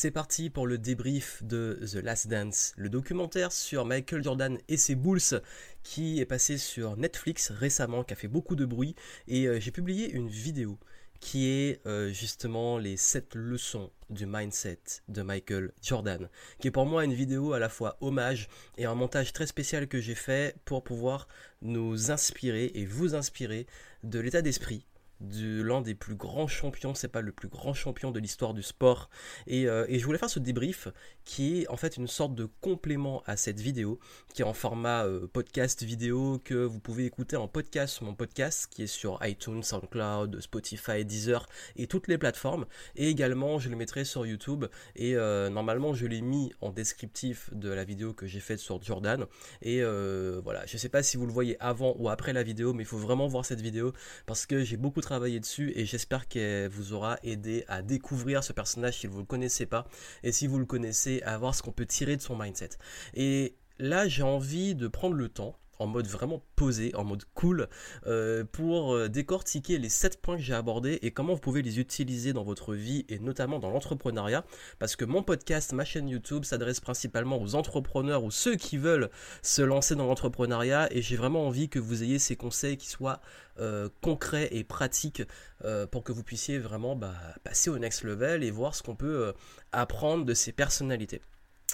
C'est parti pour le débrief de The Last Dance, le documentaire sur Michael Jordan et ses Bulls qui est passé sur Netflix récemment, qui a fait beaucoup de bruit et euh, j'ai publié une vidéo qui est euh, justement les 7 leçons du mindset de Michael Jordan, qui est pour moi une vidéo à la fois hommage et un montage très spécial que j'ai fait pour pouvoir nous inspirer et vous inspirer de l'état d'esprit de l'un des plus grands champions, c'est pas le plus grand champion de l'histoire du sport. Euh, et, je voulais faire ce débrief qui est en fait une sorte de complément à cette vidéo, qui est en format euh, podcast vidéo que vous pouvez écouter en podcast mon podcast qui est sur iTunes, SoundCloud, Spotify, Deezer et toutes les plateformes. Et également, je le mettrai sur YouTube. Et euh, normalement, je l'ai mis en descriptif de la vidéo que j'ai faite sur Jordan. Et voilà, je sais pas si vous le voyez avant ou après la vidéo, mais il faut vraiment voir cette vidéo parce que j'ai beaucoup dessus et j'espère qu'elle vous aura aidé à découvrir ce personnage si vous ne le connaissez pas et si vous le connaissez à voir ce qu'on peut tirer de son mindset. Et là j'ai envie de prendre le temps en mode vraiment posé, en mode cool, euh, pour euh, décortiquer les 7 points que j'ai abordés et comment vous pouvez les utiliser dans votre vie et notamment dans l'entrepreneuriat. Parce que mon podcast, ma chaîne YouTube s'adresse principalement aux entrepreneurs ou ceux qui veulent se lancer dans l'entrepreneuriat et j'ai vraiment envie que vous ayez ces conseils qui soient euh, concrets et pratiques pour que vous puissiez vraiment bah, passer au next level et voir ce qu'on peut apprendre de ces personnalités.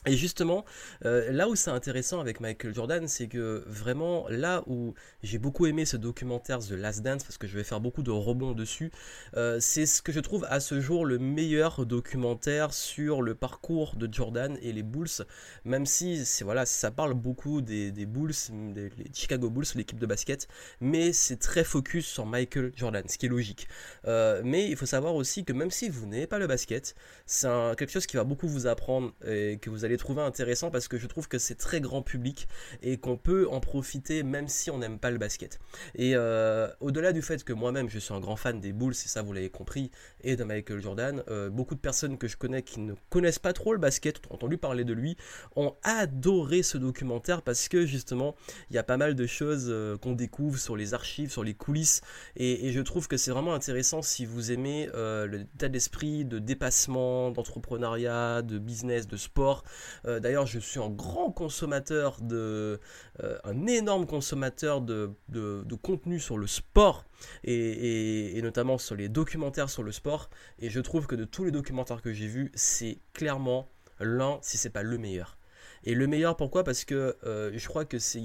Et justement, euh, là où c'est intéressant avec Michael Jordan, c'est que vraiment là où j'ai beaucoup aimé ce documentaire The Last Dance, parce que je vais faire beaucoup de rebonds dessus, euh, c'est ce que je trouve à ce jour le meilleur documentaire sur le parcours de Jordan et les Bulls, même si voilà, ça parle beaucoup des, Bulls, des Chicago Bulls, l'équipe de basket, mais c'est très focus sur Michael Jordan, ce qui est logique. Euh, mais il faut savoir aussi que même si vous n'avez pas le basket, c'est quelque chose qui va beaucoup vous apprendre et que vous allez trouver intéressant parce que je trouve que c'est très grand public et qu'on peut en profiter même si on n'aime pas le basket. Et euh, au-delà du fait que moi-même je suis un grand fan des Bulls, et ça vous l'avez compris, et de Michael Jordan, euh, beaucoup de personnes que je connais qui ne connaissent pas trop le basket, ont entendu parler de lui, ont adoré ce documentaire parce que justement il y a pas mal de choses euh, qu'on découvre sur les archives, sur les coulisses et, et je trouve que c'est vraiment intéressant si vous aimez l'état d'esprit de dépassement, d'entrepreneuriat, de business, de sport. Euh, d'ailleurs, je suis un grand consommateur de, euh, un énorme consommateur de, de, contenu sur le sport et, notamment sur les documentaires sur le sport. Et je trouve que de tous les documentaires que j'ai vus, c'est clairement l'un, si c'est pas le meilleur. Et le meilleur, pourquoi? Parce que euh, je crois que c'est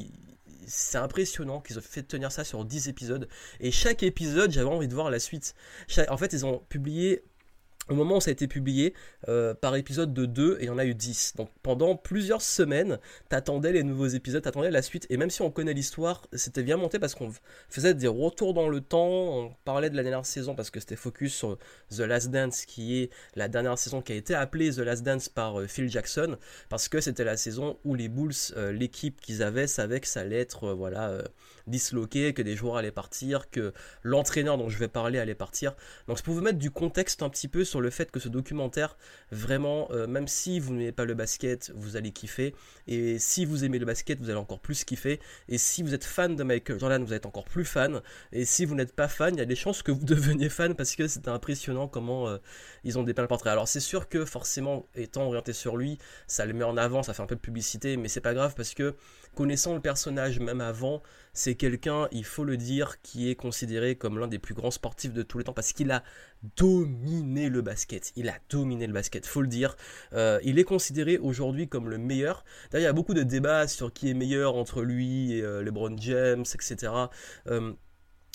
c'est impressionnant qu'ils ont fait tenir ça sur 10 épisodes. Et chaque épisode, j'avais envie de voir la suite. en fait, ils ont publié au moment où ça a été publié, euh, par épisode de 2, et il y en a eu 10. Donc pendant plusieurs semaines, t'attendais les nouveaux épisodes, t'attendais la suite, et même si on connaît l'histoire, c'était bien monté parce qu'on faisait des retours dans le temps, on parlait de la dernière saison parce que c'était focus sur The Last Dance, qui est la dernière saison qui a été appelée The Last Dance par euh, Phil Jackson, parce que c'était la saison où les Bulls, euh, l'équipe qu'ils avaient, savait que ça allait voilà disloqué, que des joueurs allaient partir, que l'entraîneur dont je vais parler allait partir. Donc je peux vous mettre du contexte un petit peu sur le fait que ce documentaire, vraiment, euh, même si vous n'aimez pas le basket, vous allez kiffer. Et si vous aimez le basket, vous allez encore plus kiffer. Et si vous êtes fan de Michael Jordan, vous êtes encore plus fan. Et si vous n'êtes pas fan, il y a des chances que vous deveniez fan parce que c'est impressionnant comment euh, ils ont dépeint le portrait. Alors c'est sûr que forcément, étant orienté sur lui, ça le met en avant, ça fait un peu de publicité, mais c'est pas grave parce que connaissant le personnage même avant, c'est quelqu'un, il faut le dire, qui est considéré comme l'un des plus grands sportifs de tous les temps parce qu'il a dominé le basket. Il a dominé le basket, faut le dire. Euh, il est considéré aujourd'hui comme le meilleur. D'ailleurs, il y a beaucoup de débats sur qui est meilleur entre lui et euh, LeBron James, etc. Euh,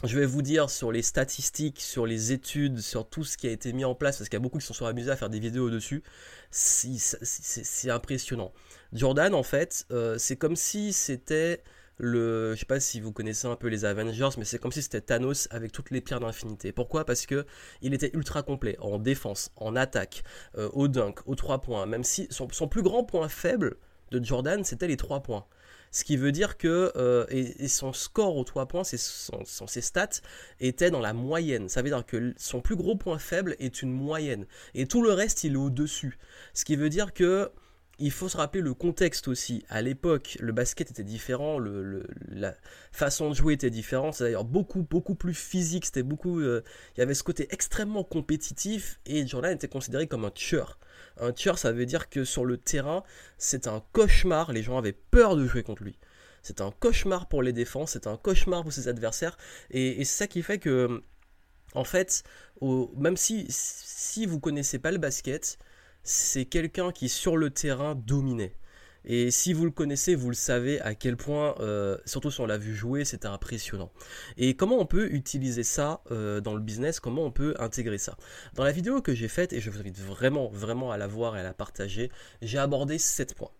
je vais vous dire sur les statistiques, sur les études, sur tout ce qui a été mis en place, parce qu'il y a beaucoup qui se sont amusés à faire des vidéos dessus. C'est impressionnant. Jordan, en fait, c'est comme si c'était le, je sais pas si vous connaissez un peu les Avengers, mais c'est comme si c'était Thanos avec toutes les pierres d'infinité. Pourquoi? Parce que il était ultra complet en défense, en attaque, euh, au dunk, aux trois points. Même si son, plus grand point faible de Jordan, c'était les trois points. Ce qui veut dire que euh, et, son score aux trois points, ses, ses stats étaient dans la moyenne. Ça veut dire que son plus gros point faible est une moyenne et tout le reste il est au dessus. Ce qui veut dire que il faut se rappeler le contexte aussi. À l'époque, le basket était différent, la façon de jouer était différente. C'est d'ailleurs beaucoup, beaucoup plus physique. C'était beaucoup. Euh, il y avait ce côté extrêmement compétitif et Jordan était considéré comme un tueur. Un tueur, ça veut dire que sur le terrain, c'est un cauchemar. Les gens avaient peur de jouer contre lui. C'est un cauchemar pour les défenses, c'est un cauchemar pour ses adversaires. Et, c'est ça qui fait que, en fait, même si, si vous connaissez pas le basket, c'est quelqu'un qui sur le terrain dominait. Et si vous le connaissez, vous le savez à quel point, euh, surtout si on l'a vu jouer, c'était impressionnant. Et comment on peut utiliser ça euh, dans le business, comment on peut intégrer ça? Dans la vidéo que j'ai faite, et je vous invite vraiment, vraiment à la voir et à la partager, j'ai abordé 7 points.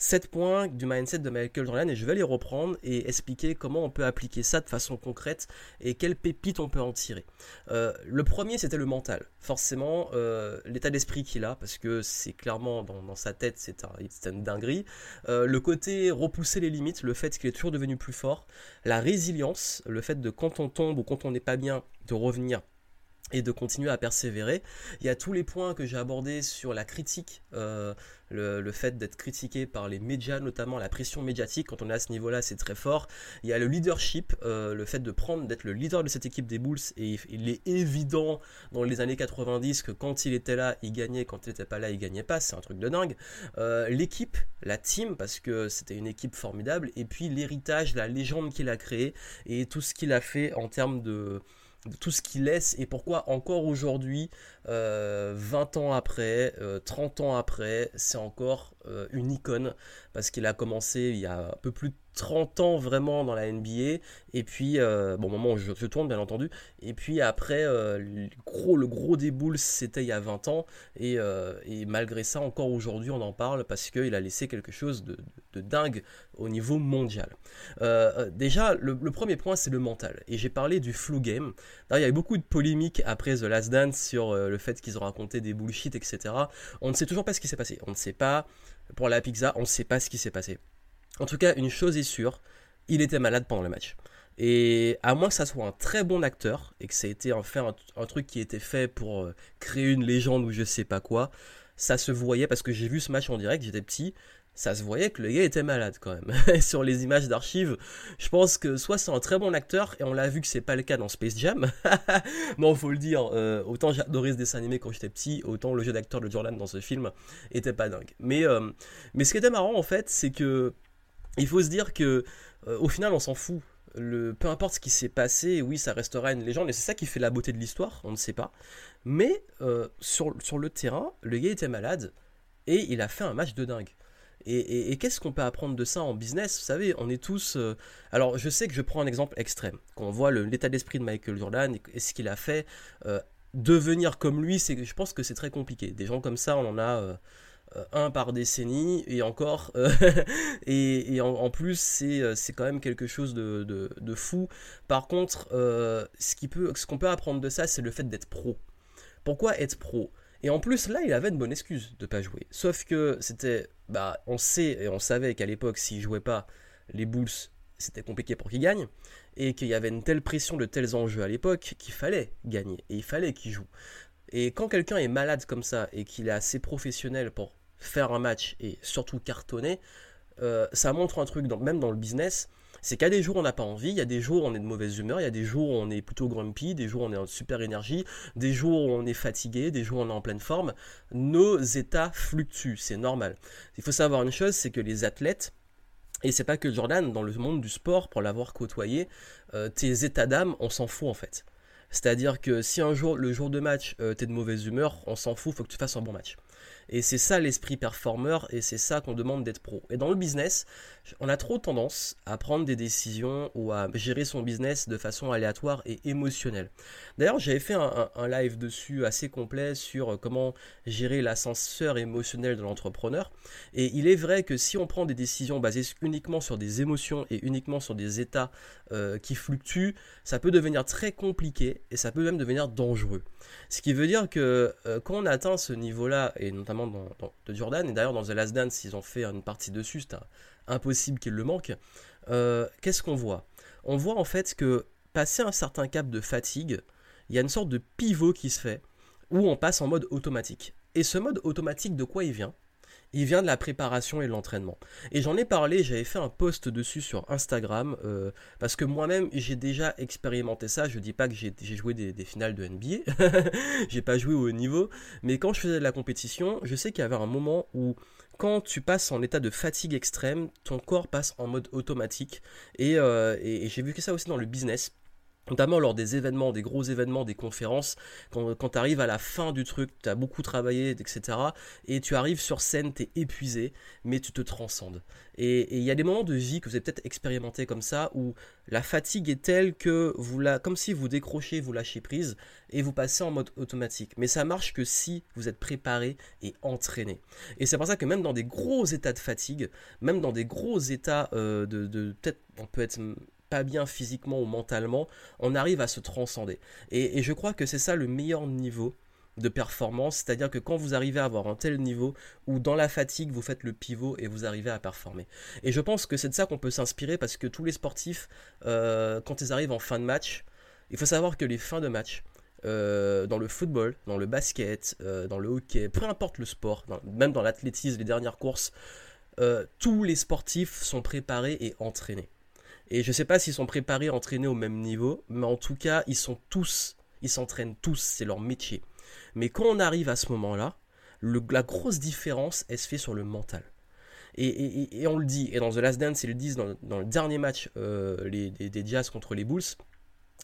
7 points du mindset de Michael Jordan et je vais les reprendre et expliquer comment on peut appliquer ça de façon concrète et quelles pépites on peut en tirer. Euh, le premier c'était le mental, forcément euh, l'état d'esprit qu'il a parce que c'est clairement dans, sa tête c'est un, une dinguerie. Euh, le côté repousser les limites, le fait qu'il est toujours devenu plus fort, la résilience, le fait de quand on tombe ou quand on n'est pas bien de revenir et de continuer à persévérer. Il y a tous les points que j'ai abordés sur la critique, euh, le, fait d'être critiqué par les médias, notamment la pression médiatique, quand on est à ce niveau-là, c'est très fort. Il y a le leadership, euh, le fait de prendre, d'être le leader de cette équipe des Bulls, et il est évident dans les années 90 que quand il était là, il gagnait, quand il n'était pas là, il gagnait pas, c'est un truc de dingue. Euh, l'équipe, la team, parce que c'était une équipe formidable, et puis l'héritage, la légende qu'il a créée, et tout ce qu'il a fait en termes de tout ce qu'il laisse et pourquoi encore aujourd'hui, 20 euh, ans après, 30 euh, ans après, c'est encore euh, une icône parce qu'il a commencé il y a un peu plus de 30 ans vraiment dans la NBA et puis bon au moment je, tourne bien entendu et puis après le gros le gros des Bulls c'était il y a 20 ans et, malgré ça encore aujourd'hui on en parle parce qu'il a laissé quelque chose de, dingue au niveau mondial déjà le, premier point c'est le mental et j'ai parlé du flow game il y a eu beaucoup de polémiques après The Last Dance sur le fait qu'ils ont raconté des bullshit, etc. On ne sait toujours pas ce qui s'est passé. On ne sait pas, pour la pizza, on ne sait pas ce qui s'est passé. En tout cas, une chose est sûre, il était malade pendant le match. Et à moins que ça soit un très bon acteur et que ça ait été en un, truc qui était fait pour euh, créer une légende ou je sais pas quoi, ça se voyait parce que j'ai vu ce match en direct, j'étais petit, ça se voyait que le gars était malade quand même. Sur les images d'archives, je pense que soit c'est un très bon acteur, et on l'a vu que c'est pas le cas dans Space Jam. non, faut le dire, euh, autant j'adorais ce dessin animé quand j'étais petit, autant le jeu d'acteur de Jordan dans ce film était pas dingue. Mais, euh, mais ce qui était marrant en fait, c'est que il faut se dire que euh, au final on s'en fout. Le, peu importe ce qui s'est passé, oui, ça restera une légende, et c'est ça qui fait la beauté de l'histoire, on ne sait pas. Mais sur, sur le terrain, le gars était malade, et il a fait un match de dingue. Et, qu'est-ce qu'on peut apprendre de ça en business? Vous savez, on est tous... Euh, alors, je sais que je prends un exemple extrême. Quand on voit l'état d'esprit de Michael Jordan et, ce qu'il a fait, euh, devenir comme lui, je pense que c'est très compliqué. Des gens comme ça, on en a... Euh, un par décennie et encore et, en, plus c'est quand même quelque chose de, fou par contre ce qu'on peut, ce qu'on peut apprendre de ça c'est le fait d'être pro pourquoi être pro? Et en plus, là, il avait une bonne excuse de pas jouer. Sauf que c'était, bah, on sait et on savait qu'à l'époque, s'il jouait pas, les Bulls, c'était compliqué pour qu'ils gagnent, et qu'il y avait une telle pression de tels enjeux à l'époque qu'il fallait gagner et il fallait qu'il joue. Et quand quelqu'un est malade comme ça et qu'il est assez professionnel pour faire un match et surtout cartonner, euh, ça montre un truc, même dans le business, c'est qu'à des jours on n'a pas envie, il y a des jours on est de mauvaise humeur, il y a des jours où on est plutôt grumpy, des jours où on est en super énergie, des jours où on est fatigué, des jours où on est en pleine forme. Nos états fluctuent, c'est normal. Il faut savoir une chose, c'est que les athlètes, et c'est pas que Jordan, dans le monde du sport, pour l'avoir côtoyé, euh, tes états d'âme, on s'en fout en fait. C'est-à-dire que si un jour, le jour de match, euh, t'es de mauvaise humeur, on s'en fout, faut que tu fasses un bon match. Et c'est ça l'esprit performeur et c'est ça qu'on demande d'être pro. Et dans le business, on a trop tendance à prendre des décisions ou à gérer son business de façon aléatoire et émotionnelle. D'ailleurs, j'avais fait un, live dessus assez complet sur comment gérer l'ascenseur émotionnel de l'entrepreneur. Et il est vrai que si on prend des décisions basées uniquement sur des émotions et uniquement sur des états euh, qui fluctuent, ça peut devenir très compliqué et ça peut même devenir dangereux. Ce qui veut dire que euh, quand on atteint ce niveau-là, et notamment dans, de Jordan, et d'ailleurs dans The Last Dance, ils ont fait une partie dessus, c'est impossible qu'il le manque, euh, qu'est-ce qu'on voit? On voit en fait que passer un certain cap de fatigue, il y a une sorte de pivot qui se fait, où on passe en mode automatique. Et ce mode automatique, de quoi il vient? Il vient de la préparation et de l'entraînement. Et j'en ai parlé, j'avais fait un post dessus sur Instagram, euh, parce que moi-même j'ai déjà expérimenté ça. Je dis pas que j'ai joué des, finales de NBA, j'ai pas joué au haut niveau, mais quand je faisais de la compétition, je sais qu'il y avait un moment où quand tu passes en état de fatigue extrême, ton corps passe en mode automatique. et euh, j'ai vu que ça aussi dans le business notamment lors des événements, des gros événements, des conférences, quand, tu arrives à la fin du truc, tu as beaucoup travaillé, etc. Et tu arrives sur scène, tu es épuisé, mais tu te transcendes. Et il y a des moments de vie que vous avez peut-être expérimenté comme ça, où la fatigue est telle que vous la, comme si vous décrochez, vous lâchez prise, et vous passez en mode automatique. Mais ça marche que si vous êtes préparé et entraîné. Et c'est pour ça que même dans des gros états de fatigue, même dans des gros états euh, de, de peut-être, on peut être pas bien physiquement ou mentalement, on arrive à se transcender. Et, je crois que c'est ça le meilleur niveau de performance, c'est-à-dire que quand vous arrivez à avoir un tel niveau où dans la fatigue vous faites le pivot et vous arrivez à performer. Et je pense que c'est de ça qu'on peut s'inspirer parce que tous les sportifs, euh, quand ils arrivent en fin de match, il faut savoir que les fins de match, euh, dans le football, dans le basket, euh, dans le hockey, peu importe le sport, même dans l'athlétisme, les dernières courses, tous les sportifs sont préparés et entraînés. Et je ne sais pas s'ils sont préparés, entraînés au même niveau, mais en tout cas, ils sont tous, ils s'entraînent tous, c'est leur métier. Mais quand on arrive à ce moment-là, la grosse différence, elle se fait sur le mental. Et, on le dit, et dans The Last Dance, ils le disent dans, le dernier match euh, des, Jazz contre les Bulls,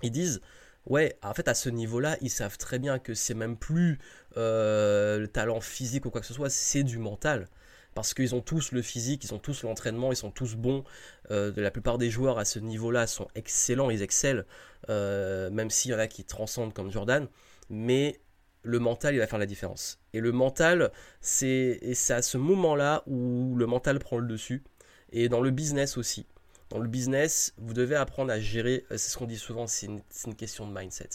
ils disent, ouais, en fait, à ce niveau-là, ils savent très bien que c'est même plus euh, le talent physique ou quoi que ce soit, c'est du mental parce qu'ils ont tous le physique, ils ont tous l'entraînement, ils sont tous bons. Euh, la plupart des joueurs à ce niveau-là sont excellents, ils excellent, euh, même s'il y en a qui transcendent comme Jordan. Mais le mental, il va faire la différence. Et le mental, c'est à ce moment-là où le mental prend le dessus. Et dans le business aussi. Dans le business, vous devez apprendre à gérer, c'est ce qu'on dit souvent, c'est une question de mindset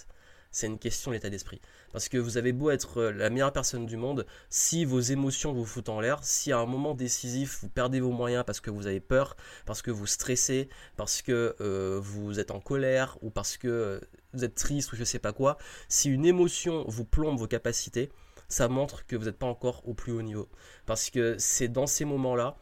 c'est une question d'état d'esprit. Parce que vous avez beau être euh, la meilleure personne du monde, si vos émotions vous foutent en l'air, si à un moment décisif vous perdez vos moyens parce que vous avez peur, parce que vous stressez, parce que euh, vous êtes en colère ou parce que euh, vous êtes triste ou je sais pas quoi, si une émotion vous plombe vos capacités, ça montre que vous n'êtes pas encore au plus haut niveau. Parce que c'est dans ces moments-là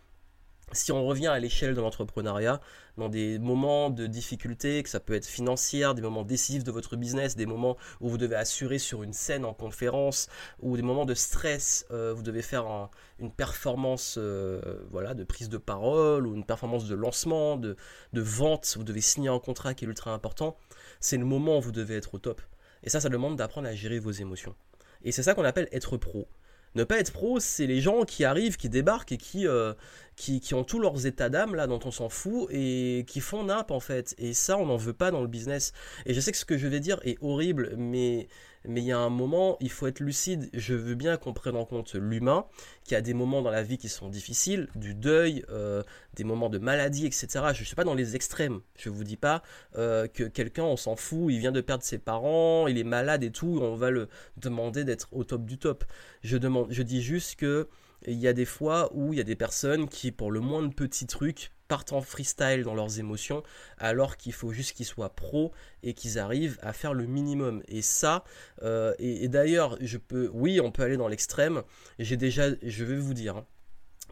si on revient à l'échelle de l'entrepreneuriat, dans des moments de difficulté, que ça peut être financière, des moments décisifs de votre business, des moments où vous devez assurer sur une scène en conférence, ou des moments de stress, euh, vous devez faire une performance euh, voilà, de prise de parole, ou une performance de lancement, de, de vente, vous devez signer un contrat qui est ultra important, c'est le moment où vous devez être au top. Et ça, ça demande d'apprendre à gérer vos émotions. Et c'est ça qu'on appelle être pro. Ne pas être pro, c'est les gens qui arrivent, qui débarquent et qui, euh, qui, qui, ont tous leurs états d'âme là dont on s'en fout et qui font nappe en fait. Et ça, on n'en veut pas dans le business. Et je sais que ce que je vais dire est horrible, mais mais il y a un moment, il faut être lucide. Je veux bien qu'on prenne en compte l'humain, qui a des moments dans la vie qui sont difficiles, du deuil, euh, des moments de maladie, etc. Je ne suis pas dans les extrêmes. Je ne vous dis pas euh, que quelqu'un, on s'en fout, il vient de perdre ses parents, il est malade et tout, on va le demander d'être au top du top. Je, je dis juste que il y a des fois où il y a des personnes qui, pour le moins de petits trucs, partent en freestyle dans leurs émotions, alors qu'il faut juste qu'ils soient pros et qu'ils arrivent à faire le minimum. Et ça, euh, et, d'ailleurs, je peux, oui, on peut aller dans l'extrême. J'ai déjà, je vais vous dire, hein,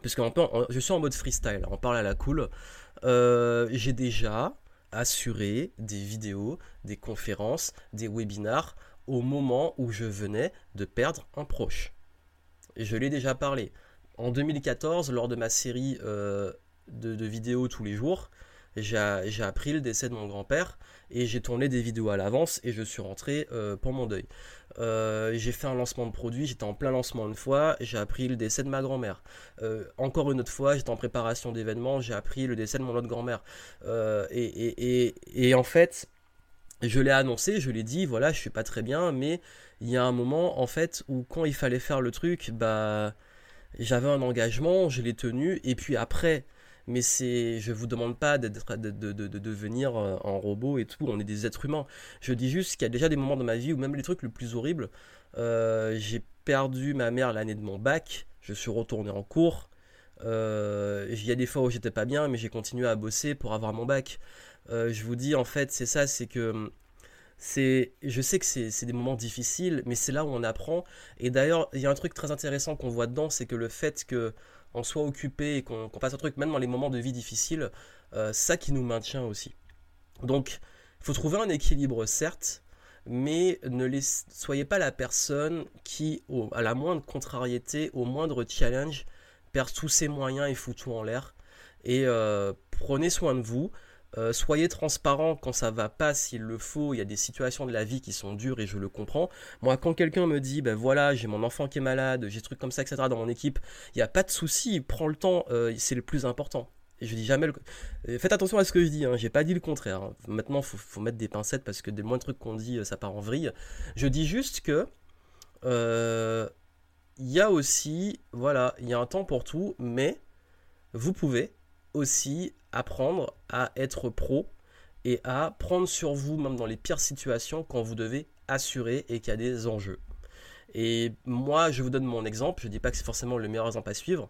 parce que je suis en mode freestyle, on parle à la cool. Euh, j'ai déjà assuré des vidéos, des conférences, des webinars au moment où je venais de perdre un proche. Je l'ai déjà parlé. En 2014, lors de ma série euh, de, vidéos tous les jours, j'ai appris le décès de mon grand-père et j'ai tourné des vidéos à l'avance et je suis rentré euh, pour mon deuil. Euh, j'ai fait un lancement de produit, j'étais en plein lancement une fois, j'ai appris le décès de ma grand-mère. encore une autre fois, j'étais en préparation d'événements, j'ai appris le décès de mon autre grand-mère. Et, et, en fait, je l'ai annoncé, je l'ai dit, voilà, je suis pas très bien, mais il y a un moment en fait où quand il fallait faire le truc, bah j'avais un engagement, je l'ai tenu, et puis après, mais c'est, je vous demande pas d'être, de, de, de, devenir euh, un robot et tout, on est des êtres humains. Je dis juste qu'il y a déjà des moments dans ma vie où même les trucs les plus horribles, euh, j'ai perdu ma mère l'année de mon bac, je suis retourné en cours. Euh, il y a des fois où j'étais pas bien, mais j'ai continué à bosser pour avoir mon bac. je vous dis en fait, c'est ça, c'est que c'est, je sais que c'est des moments difficiles, mais c'est là où on apprend. Et d'ailleurs, il y a un truc très intéressant qu'on voit dedans, c'est que le fait que on soit occupé et qu'on fasse un truc, même dans les moments de vie difficiles, euh, ça qui nous maintient aussi. Donc, il faut trouver un équilibre, certes, mais ne soyez pas la personne qui, à la moindre contrariété, au moindre challenge, perd tous ses moyens et fout tout en l'air. Et euh, prenez soin de vous. Euh, soyez transparent quand ça va pas, s'il le faut. Il y a des situations de la vie qui sont dures et je le comprends. Moi, quand quelqu'un me dit, ben voilà, j'ai mon enfant qui est malade, j'ai des trucs comme ça, etc. dans mon équipe, il n'y a pas de souci, prends le temps, euh, c'est le plus important. Je dis jamais. Euh, faites attention à ce que je dis, hein. j'ai pas dit le contraire. Hein. Maintenant, faut, faut mettre des pincettes parce que des moins de trucs qu'on dit, ça part en vrille. Je dis juste que il y a aussi, voilà, il y a un temps pour tout, mais vous pouvez aussi apprendre à être pro et à prendre sur vous, même dans les pires situations, quand vous devez assurer et qu'il y a des enjeux. Et moi, je vous donne mon exemple, je dis pas que c'est forcément le meilleur exemple à suivre,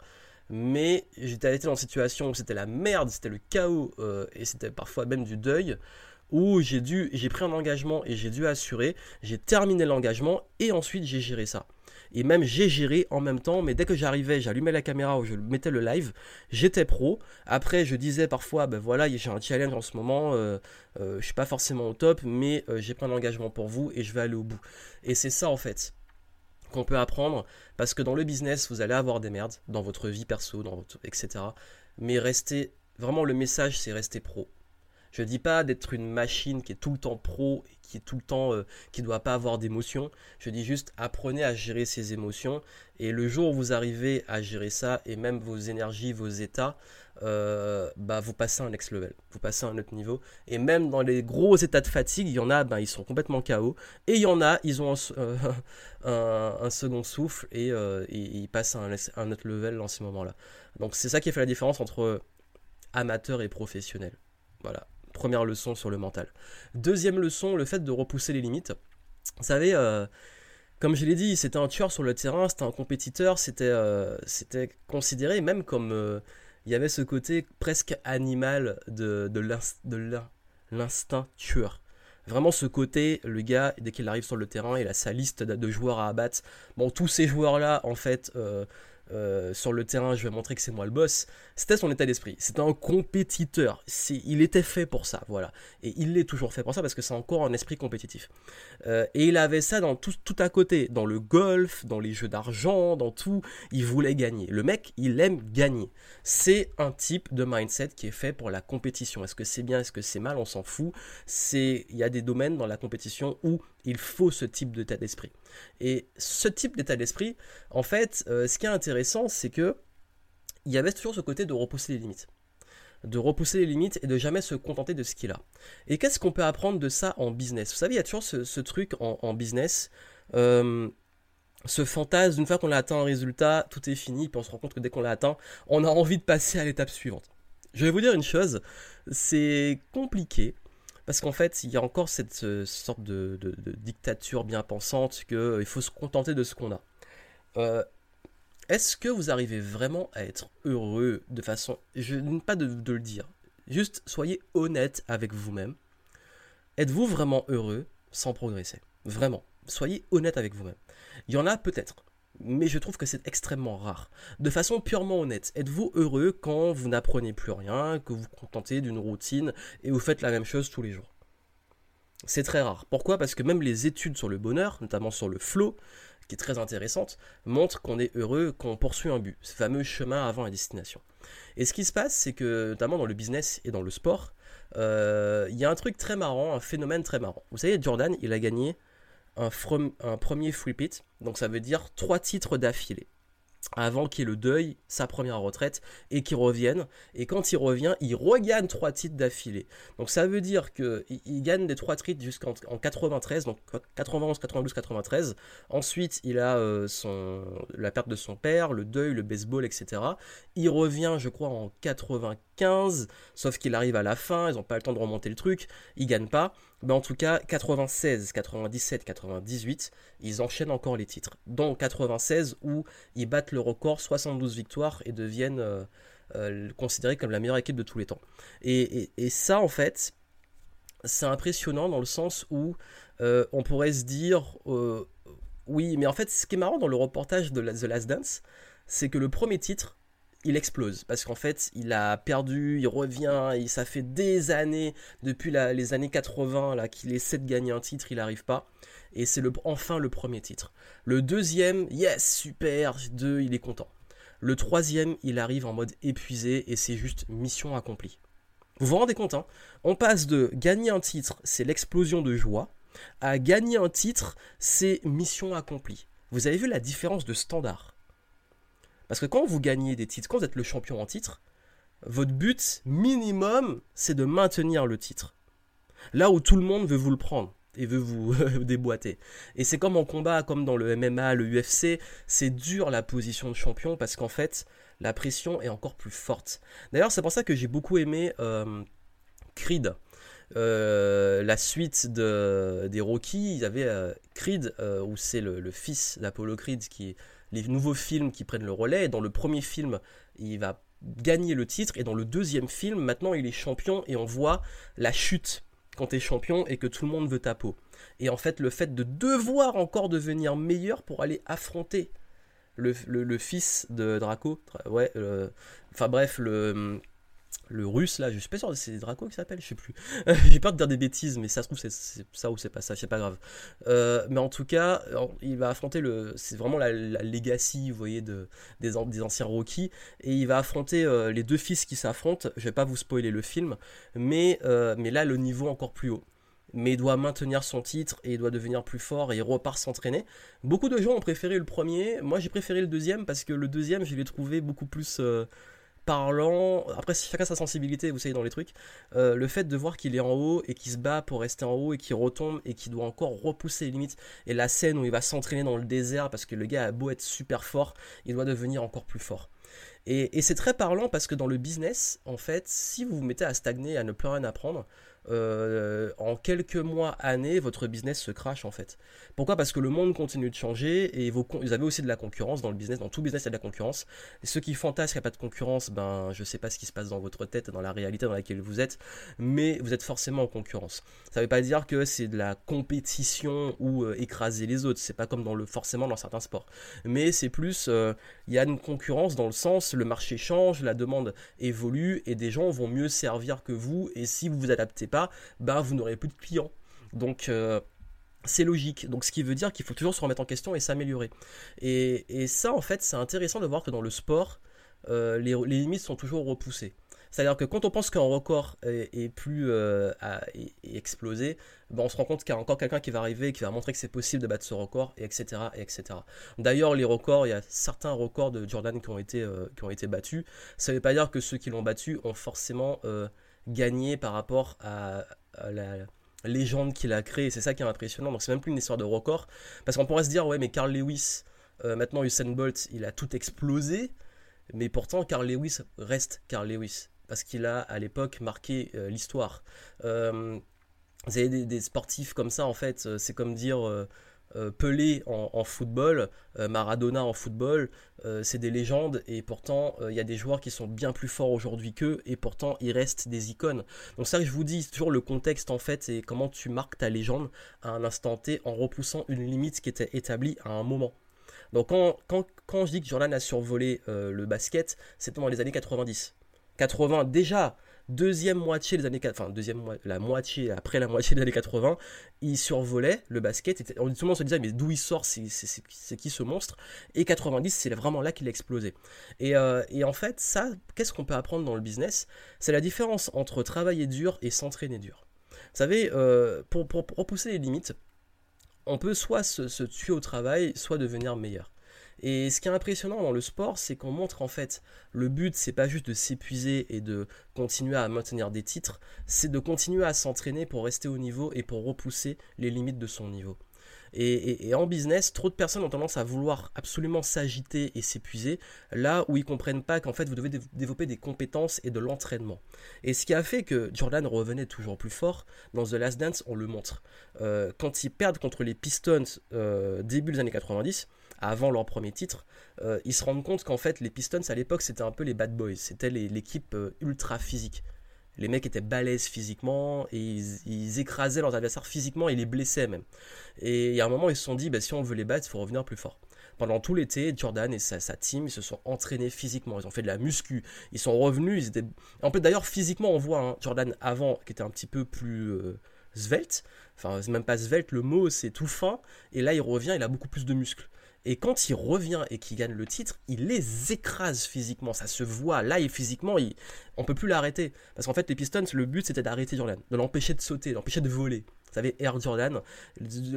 mais j'étais dans une situation où c'était la merde, c'était le chaos, euh, et c'était parfois même du deuil, où j'ai dû, j'ai pris un engagement et j'ai dû assurer, j'ai terminé l'engagement et ensuite j'ai géré ça et même j'ai géré en même temps, mais dès que j'arrivais, j'allumais la caméra ou je mettais le live, j'étais pro. Après, je disais parfois, ben voilà, j'ai un challenge en ce moment, euh, euh, je suis pas forcément au top, mais euh, j'ai plein d'engagement pour vous et je vais aller au bout. Et c'est ça en fait qu'on peut apprendre, parce que dans le business, vous allez avoir des merdes, dans votre vie perso, dans votre, etc. Mais restez, vraiment le message, c'est rester pro. Je dis pas d'être une machine qui est tout le temps pro, qui est tout le temps, euh, qui doit pas avoir d'émotions. Je dis juste apprenez à gérer ses émotions. Et le jour où vous arrivez à gérer ça et même vos énergies, vos états, euh, bah vous passez un next level, vous passez à un autre niveau. Et même dans les gros états de fatigue, il y en a, bah, ils sont complètement KO. Et il y en a, ils ont un, un, second souffle et, euh, ils passent à un, autre level dans ces moments-là. Donc c'est ça qui fait la différence entre amateur et professionnel. Voilà. Première leçon sur le mental. Deuxième leçon, le fait de repousser les limites. Vous savez, euh, comme je l'ai dit, c'était un tueur sur le terrain, c'était un compétiteur, c'était euh, considéré même comme... Euh, il y avait ce côté presque animal de, de l'instinct tueur. Vraiment ce côté, le gars, dès qu'il arrive sur le terrain, il a sa liste de joueurs à abattre. Bon, tous ces joueurs-là, en fait, euh, sur le terrain, je vais montrer que c'est moi le boss. C'était son état d'esprit. C'était un compétiteur. Il était fait pour ça, voilà. Et il est toujours fait pour ça parce que c'est encore un esprit compétitif. Euh, et il avait ça dans tout, tout à côté, dans le golf, dans les jeux d'argent, dans tout. Il voulait gagner. Le mec, il aime gagner. C'est un type de mindset qui est fait pour la compétition. Est-ce que c'est bien, est-ce que c'est mal, on s'en fout. Il y a des domaines dans la compétition où il faut ce type d'état d'esprit. Et ce type d'état d'esprit, en fait, euh, ce qui est intéressant, c'est que il y avait toujours ce côté de repousser les limites. De repousser les limites et de jamais se contenter de ce qu'il a. Et qu'est-ce qu'on peut apprendre de ça en business? Vous savez, il y a toujours ce, truc en, business, euh, ce fantasme, une fois qu'on a atteint un résultat, tout est fini, puis on se rend compte que dès qu'on l'a atteint, on a envie de passer à l'étape suivante. Je vais vous dire une chose, c'est compliqué parce qu'en fait, il y a encore cette sorte de, dictature bien pensante qu'il euh, faut se contenter de ce qu'on a. Euh, est-ce que vous arrivez vraiment à être heureux de façon... Je ne pas de, le dire. Juste soyez honnête avec vous-même. Êtes-vous vraiment heureux sans progresser? Vraiment. Soyez honnête avec vous-même. Il y en a peut-être mais je trouve que c'est extrêmement rare. De façon purement honnête, êtes-vous heureux quand vous n'apprenez plus rien, que vous contentez d'une routine et vous faites la même chose tous les jours? C'est très rare. Pourquoi? Parce que même les études sur le bonheur, notamment sur le flow, qui est très intéressante, montrent qu'on est heureux quand on poursuit un but, ce fameux chemin avant la destination. Et ce qui se passe, c'est que notamment dans le business et dans le sport, euh, il y a un truc très marrant, un phénomène très marrant. Vous savez, Jordan, il a gagné un, premier free pit, donc ça veut dire trois titres d'affilée avant qu'il ait le deuil, sa première retraite, et qu'il revienne. Et quand il revient, il regagne trois titres d'affilée. Donc ça veut dire qu'il il gagne des trois titres jusqu'en 93, donc 91, 92, 93. Ensuite, il a euh, la perte de son père, le deuil, le baseball, etc. Il revient, je crois, en 95, sauf qu'il arrive à la fin, ils n'ont pas le temps de remonter le truc, il gagne pas. Mais en tout cas, 96, 97, 98, ils enchaînent encore les titres. Dont 96 où ils battent le record 72 victoires et deviennent euh, euh, considérés comme la meilleure équipe de tous les temps. Et, ça, en fait, c'est impressionnant dans le sens où on pourrait se dire, oui, mais en fait, ce qui est marrant dans le reportage de The Last Dance, c'est que le premier titre, il explose parce qu'en fait il a perdu, il revient, et ça fait des années depuis les années 80 là qu'il essaie de gagner un titre, il n'arrive pas et c'est le, enfin le premier titre. Le deuxième, yes super, deux, il est content. Le troisième, il arrive en mode épuisé et c'est juste mission accomplie. Vous vous rendez compte, hein? On passe de gagner un titre, c'est l'explosion de joie, à gagner un titre, c'est mission accomplie. Vous avez vu la différence de standard? Parce que quand vous gagnez des titres, quand vous êtes le champion en titre, votre but minimum, c'est de maintenir le titre. Là où tout le monde veut vous le prendre et veut vous déboîter. Et c'est comme en combat, comme dans le MMA, le UFC, c'est dur la position de champion parce qu'en fait, la pression est encore plus forte. D'ailleurs, c'est pour ça que j'ai beaucoup aimé euh, Creed. Euh, la suite de, des Rocky, il y avait euh, Creed, où c'est le, le, fils d'Apollo Creed qui les nouveaux films qui prennent le relais. Dans le premier film, il va gagner le titre. Et dans le deuxième film, maintenant, il est champion et on voit la chute quand tu es champion et que tout le monde veut ta peau. Et en fait, le fait de devoir encore devenir meilleur pour aller affronter le, fils de Draco, ouais, euh, enfin bref, le, le russe là, je suis pas sûr, c'est Draco qui s'appelle, je sais plus. J'ai peur de dire des bêtises, mais ça se trouve c'est ça ou c'est pas ça, c'est pas grave. Euh, mais en tout cas, il va affronter le, c'est vraiment la, legacy, vous voyez, de, des, des anciens Rocky, et il va affronter euh, les deux fils qui s'affrontent. Je vais pas vous spoiler le film, mais euh, mais là le niveau encore plus haut. Mais il doit maintenir son titre et il doit devenir plus fort et il repart s'entraîner. Beaucoup de gens ont préféré le premier, moi j'ai préféré le deuxième parce que le deuxième je l'ai trouvé beaucoup plus parlant, après chacun sa sensibilité, vous savez, dans les trucs, euh, le fait de voir qu'il est en haut et qu'il se bat pour rester en haut et qu'il retombe et qu'il doit encore repousser les limites, et la scène où il va s'entraîner dans le désert parce que le gars a beau être super fort, il doit devenir encore plus fort. Et, et c'est très parlant parce que dans le business, en fait, si vous vous mettez à stagner, à ne plus rien apprendre, euh, en quelques mois, années, votre business se crache en fait. Pourquoi? Parce que le monde continue de changer et vous, avez aussi de la concurrence dans le business. Dans tout business, il y a de la concurrence. Et ceux qui fantasment qu'il n'y a pas de concurrence, ben, je ne sais pas ce qui se passe dans votre tête, dans la réalité dans laquelle vous êtes, mais vous êtes forcément en concurrence. Ça ne veut pas dire que c'est de la compétition ou euh, écraser les autres. C'est pas comme dans le forcément dans certains sports. Mais c'est plus, euh, il y a une concurrence dans le sens, le marché change, la demande évolue et des gens vont mieux servir que vous. Et si vous vous adaptez pas ben vous n'aurez plus de clients. Donc euh, c'est logique. Donc ce qui veut dire qu'il faut toujours se remettre en question et s'améliorer. Et, ça en fait c'est intéressant de voir que dans le sport, euh, les, limites sont toujours repoussées. C'est-à-dire que quand on pense qu'un record est, plus euh, explosé, ben on se rend compte qu'il y a encore quelqu'un qui va arriver et qui va montrer que c'est possible de battre ce record, et etc. Et etc. D'ailleurs, les records, il y a certains records de Jordan qui ont été, qui ont été battus. Ça ne veut pas dire que ceux qui l'ont battu ont forcément gagné par rapport à, la légende qu'il a créée. C'est ça qui est impressionnant. Donc c'est même plus une histoire de record. Parce qu'on pourrait se dire, ouais, mais Carl Lewis, euh, maintenant Usain Bolt, il a tout explosé. Mais pourtant, Carl Lewis reste Carl Lewis. Parce qu'il a à l'époque marqué euh, l'histoire. Euh, vous avez des, sportifs comme ça, en fait, c'est comme dire euh, Pelé en, football, euh, Maradona en football, euh, c'est des légendes et pourtant il y a des joueurs qui sont bien plus forts aujourd'hui qu'eux et pourtant ils restent des icônes. Donc ça je vous dis, c'est toujours le contexte en fait et comment tu marques ta légende à un instant T en repoussant une limite qui était établie à un moment. Donc quand, quand, quand je dis que Jordan a survolé le basket, c'était dans les années 90. 80 déjà, deuxième moitié des années enfin deuxième la moitié après la moitié des années 80, il survolait le basket. Et tout le monde se disait mais d'où il sort, c'est qui ce monstre? Et 90, c'est vraiment là qu'il a explosé. Et, euh, et en fait, ça, qu'est-ce qu'on peut apprendre dans le business? C'est la différence entre travailler dur et s'entraîner dur. Vous savez, euh, pour, repousser les limites, on peut soit se tuer au travail, soit devenir meilleur. Et ce qui est impressionnant dans le sport, c'est qu'on montre en fait le but, c'est pas juste de s'épuiser et de continuer à maintenir des titres, c'est de continuer à s'entraîner pour rester au niveau et pour repousser les limites de son niveau. Et, en business, trop de personnes ont tendance à vouloir absolument s'agiter et s'épuiser, là où ils comprennent pas qu'en fait vous devez développer des compétences et de l'entraînement. Et ce qui a fait que Jordan revenait toujours plus fort, dans The Last Dance, on le montre. Euh, quand ils perdent contre les Pistons euh, début des années 90, avant leur premier titre, euh, ils se rendent compte qu'en fait les Pistons à l'époque c'était un peu les bad boys, c'était l'équipe euh, ultra physique. Les mecs étaient balèzes physiquement et ils, écrasaient leurs adversaires physiquement et les blessaient même. Et a un moment, ils se sont dit, bah, si on veut les battre, il faut revenir plus fort. Pendant tout l'été, Jordan et sa, team, ils se sont entraînés physiquement. Ils ont fait de la muscu. Ils sont revenus. Ils étaient... En fait, d'ailleurs, physiquement, on voit hein, Jordan avant, qui était un petit peu plus euh, svelte. Enfin, même pas svelte, le mot, c'est tout fin. Et là, il revient, il a beaucoup plus de muscles. Et quand il revient et qu'il gagne le titre, il les écrase physiquement. Ça se voit. Là, et physiquement, il... on peut plus l'arrêter. Parce qu'en fait, les Pistons, le but, c'était d'arrêter Jordan, de l'empêcher de sauter, de l'empêcher de voler. Vous savez, Air Jordan.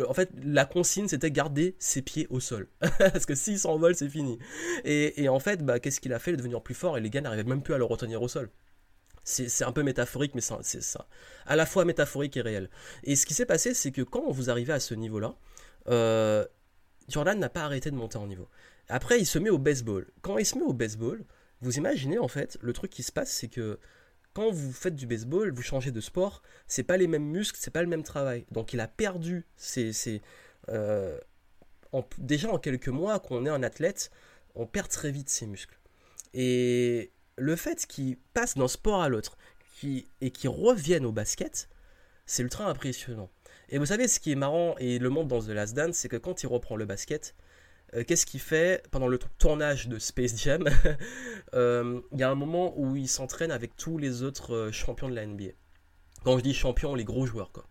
En fait, la consigne, c'était garder ses pieds au sol. Parce que s'il s'envole, c'est fini. Et, en fait, bah, qu'est-ce qu'il a fait de devenir plus fort? Et les gars n'arrivaient même plus à le retenir au sol. C'est un peu métaphorique, mais c'est ça. À la fois métaphorique et réel. Et ce qui s'est passé, c'est que quand vous arrivez à ce niveau-là, euh, Jordan n'a pas arrêté de monter en niveau. Après, il se met au baseball. Quand il se met au baseball, vous imaginez en fait, le truc qui se passe, c'est que quand vous faites du baseball, vous changez de sport, c'est pas les mêmes muscles, c'est pas le même travail. Donc il a perdu ses, euh, déjà en quelques mois qu'on est un athlète, on perd très vite ses muscles. Et le fait qu'il passe d'un sport à l'autre et qu'il revienne au basket, c'est ultra impressionnant. Et vous savez, ce qui est marrant et le monde dans The Last Dance, c'est que quand il reprend le basket, euh, qu'est-ce qu'il fait pendant le tournage de Space Jam? Euh, Il y a un moment où il s'entraîne avec tous les autres euh, champions de la NBA. Quand je dis champions, les gros joueurs, quoi.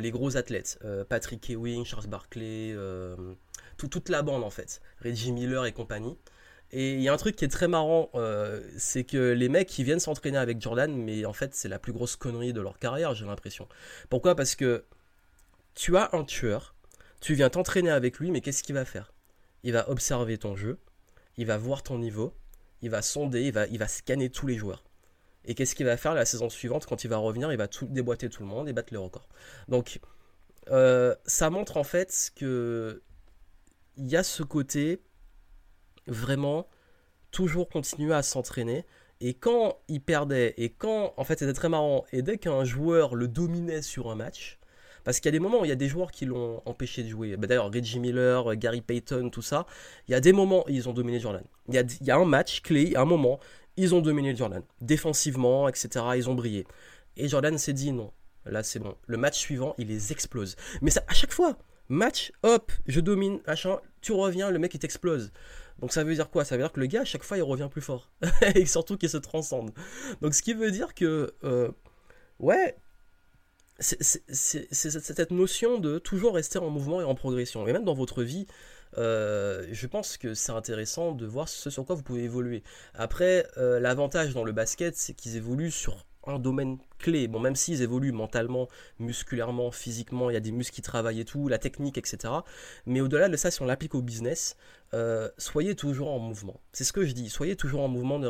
les gros athlètes. Patrick Ewing, Charles Barkley, toute la bande en fait. Reggie Miller et compagnie. Et il y a un truc qui est très marrant, c'est que les mecs qui viennent s'entraîner avec Jordan, mais en fait c'est la plus grosse connerie de leur carrière, j'ai l'impression. Pourquoi? Parce que tu as un tueur, tu viens t'entraîner avec lui, mais qu'est-ce qu'il va faire? Il va observer ton jeu, il va voir ton niveau, il va sonder, il va, il va scanner tous les joueurs. Et qu'est-ce qu'il va faire la saison suivante? Quand il va revenir Il va tout déboîter tout le monde et battre les records. Donc, euh, ça montre en fait que il y a ce côté vraiment toujours continuer à s'entraîner. Et quand il perdait, et quand, en fait, c'était très marrant, et dès qu'un joueur le dominait sur un match, parce qu'il y a des moments où il y a des joueurs qui l'ont empêché de jouer. Bah, d'ailleurs, Reggie Miller, euh, Gary Payton, tout ça. Il y a des moments où ils ont dominé Jordan. Il y a, il y a un match clé, un moment, ils ont dominé Jordan. Défensivement, etc. Ils ont brillé. Et Jordan s'est dit non. Là, c'est bon. Le match suivant, il les explose. Mais ça, à chaque fois, match, hop, je domine, machin, tu reviens, le mec il t'explose. Donc ça veut dire quoi? Ça veut dire que le gars, à chaque fois, il revient plus fort. et surtout qu'il se transcende. Donc ce qui veut dire que, euh, ouais, c'est cette notion de toujours rester en mouvement et en progression. Et même dans votre vie, euh, je pense que c'est intéressant de voir ce sur quoi vous pouvez évoluer. Après, euh, l'avantage dans le basket, c'est qu'ils évoluent sur un domaine clé. Bon, même s'ils évoluent mentalement, musculairement, physiquement, il y a des muscles qui travaillent et tout, la technique, etc. Mais au-delà de ça, si on l'applique au business, euh, soyez toujours en mouvement. C'est ce que je dis, soyez toujours en mouvement,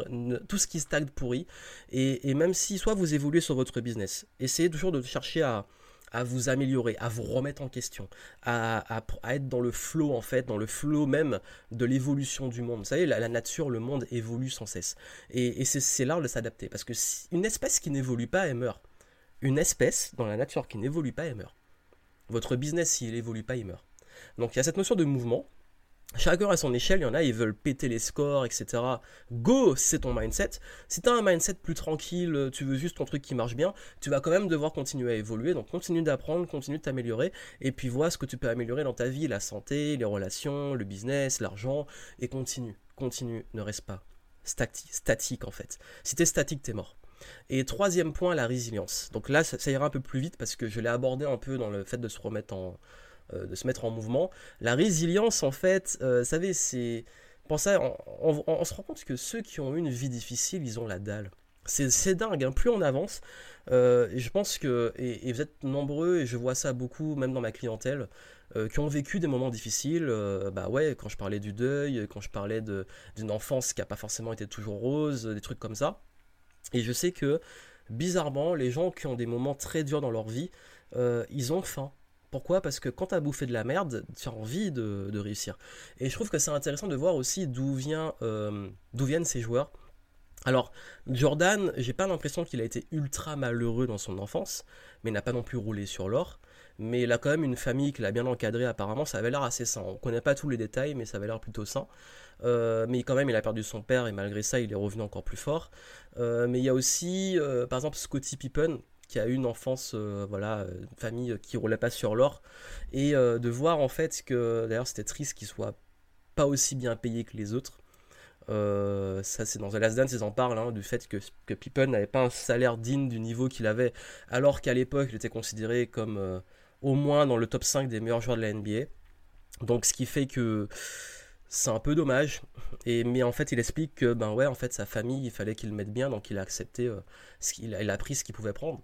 tout ce qui stagne pourri. Et, et, même si soit vous évoluez sur votre business, essayez toujours de chercher à, à vous améliorer, à vous remettre en question, à, être dans le flow en fait, dans le flow même de l'évolution du monde. Vous savez, la, nature, le monde évolue sans cesse. Et, c'est l'art de s'adapter. Parce que une espèce qui n'évolue pas, elle meurt. Une espèce dans la nature qui n'évolue pas, elle meurt. Votre business, s'il n'évolue pas, il meurt. Donc il y a cette notion de mouvement Chacun à son échelle, il y en a, ils veulent péter les scores, etc. Go, c'est ton mindset. Si tu as un mindset plus tranquille, tu veux juste ton truc qui marche bien, tu vas quand même devoir continuer à évoluer. Donc continue d'apprendre, continue de t'améliorer, et puis vois ce que tu peux améliorer dans ta vie, la santé, les relations, le business, l'argent, et continue, continue, ne reste pas statique en fait. Si tu es statique, tu es mort. Et troisième point, la résilience. Donc là, ça ira un peu plus vite parce que je l'ai abordé un peu dans le fait de se remettre en, euh, de se mettre en mouvement. La résilience, en fait, euh, vous savez, c'est. Pensez, on, on, se rend compte que ceux qui ont eu une vie difficile, ils ont la dalle. C'est dingue, hein. plus on avance, euh, je pense que, et, vous êtes nombreux, et je vois ça beaucoup, même dans ma clientèle, qui ont vécu des moments difficiles. bah ouais, quand je parlais du deuil, quand je parlais d'une enfance qui n'a pas forcément été toujours rose, des trucs comme ça. Et je sais que, bizarrement, les gens qui ont des moments très durs dans leur vie, ils ont faim. Pourquoi? Parce que quand tu as bouffé de la merde, tu as envie de, réussir. Et je trouve que c'est intéressant de voir aussi d'où euh, viennent ces joueurs. Alors, Jordan, j'ai pas l'impression qu'il a été ultra malheureux dans son enfance, mais n'a pas non plus roulé sur l'or. mais il a quand même une famille qu'il a bien encadrée apparemment, ça avait l'air assez sain. On connaît pas tous les détails, mais ça avait l'air plutôt sain. Euh, mais quand même, il a perdu son père et malgré ça, il est revenu encore plus fort. Euh, mais il y a aussi, par exemple, Scotty Pippen qui a une enfance, voilà, une famille qui roulait pas sur l'or, et de voir en fait que, d'ailleurs, c'était triste qu'il soit pas aussi bien payé que les autres. ça, c'est dans The Last Dance, ils en parlent, hein, du fait que, que n'avait pas un salaire digne du niveau qu'il avait, alors qu'à l'époque, il était considéré comme au moins dans le top 5 des meilleurs joueurs de la NBA. Donc, ce qui fait que c'est un peu dommage. Et, mais en fait, il explique que ben ouais, en fait, sa famille, il fallait qu'il le mette bien, donc il a accepté, euh, ce qu'il a, il a pris ce qu'il pouvait prendre.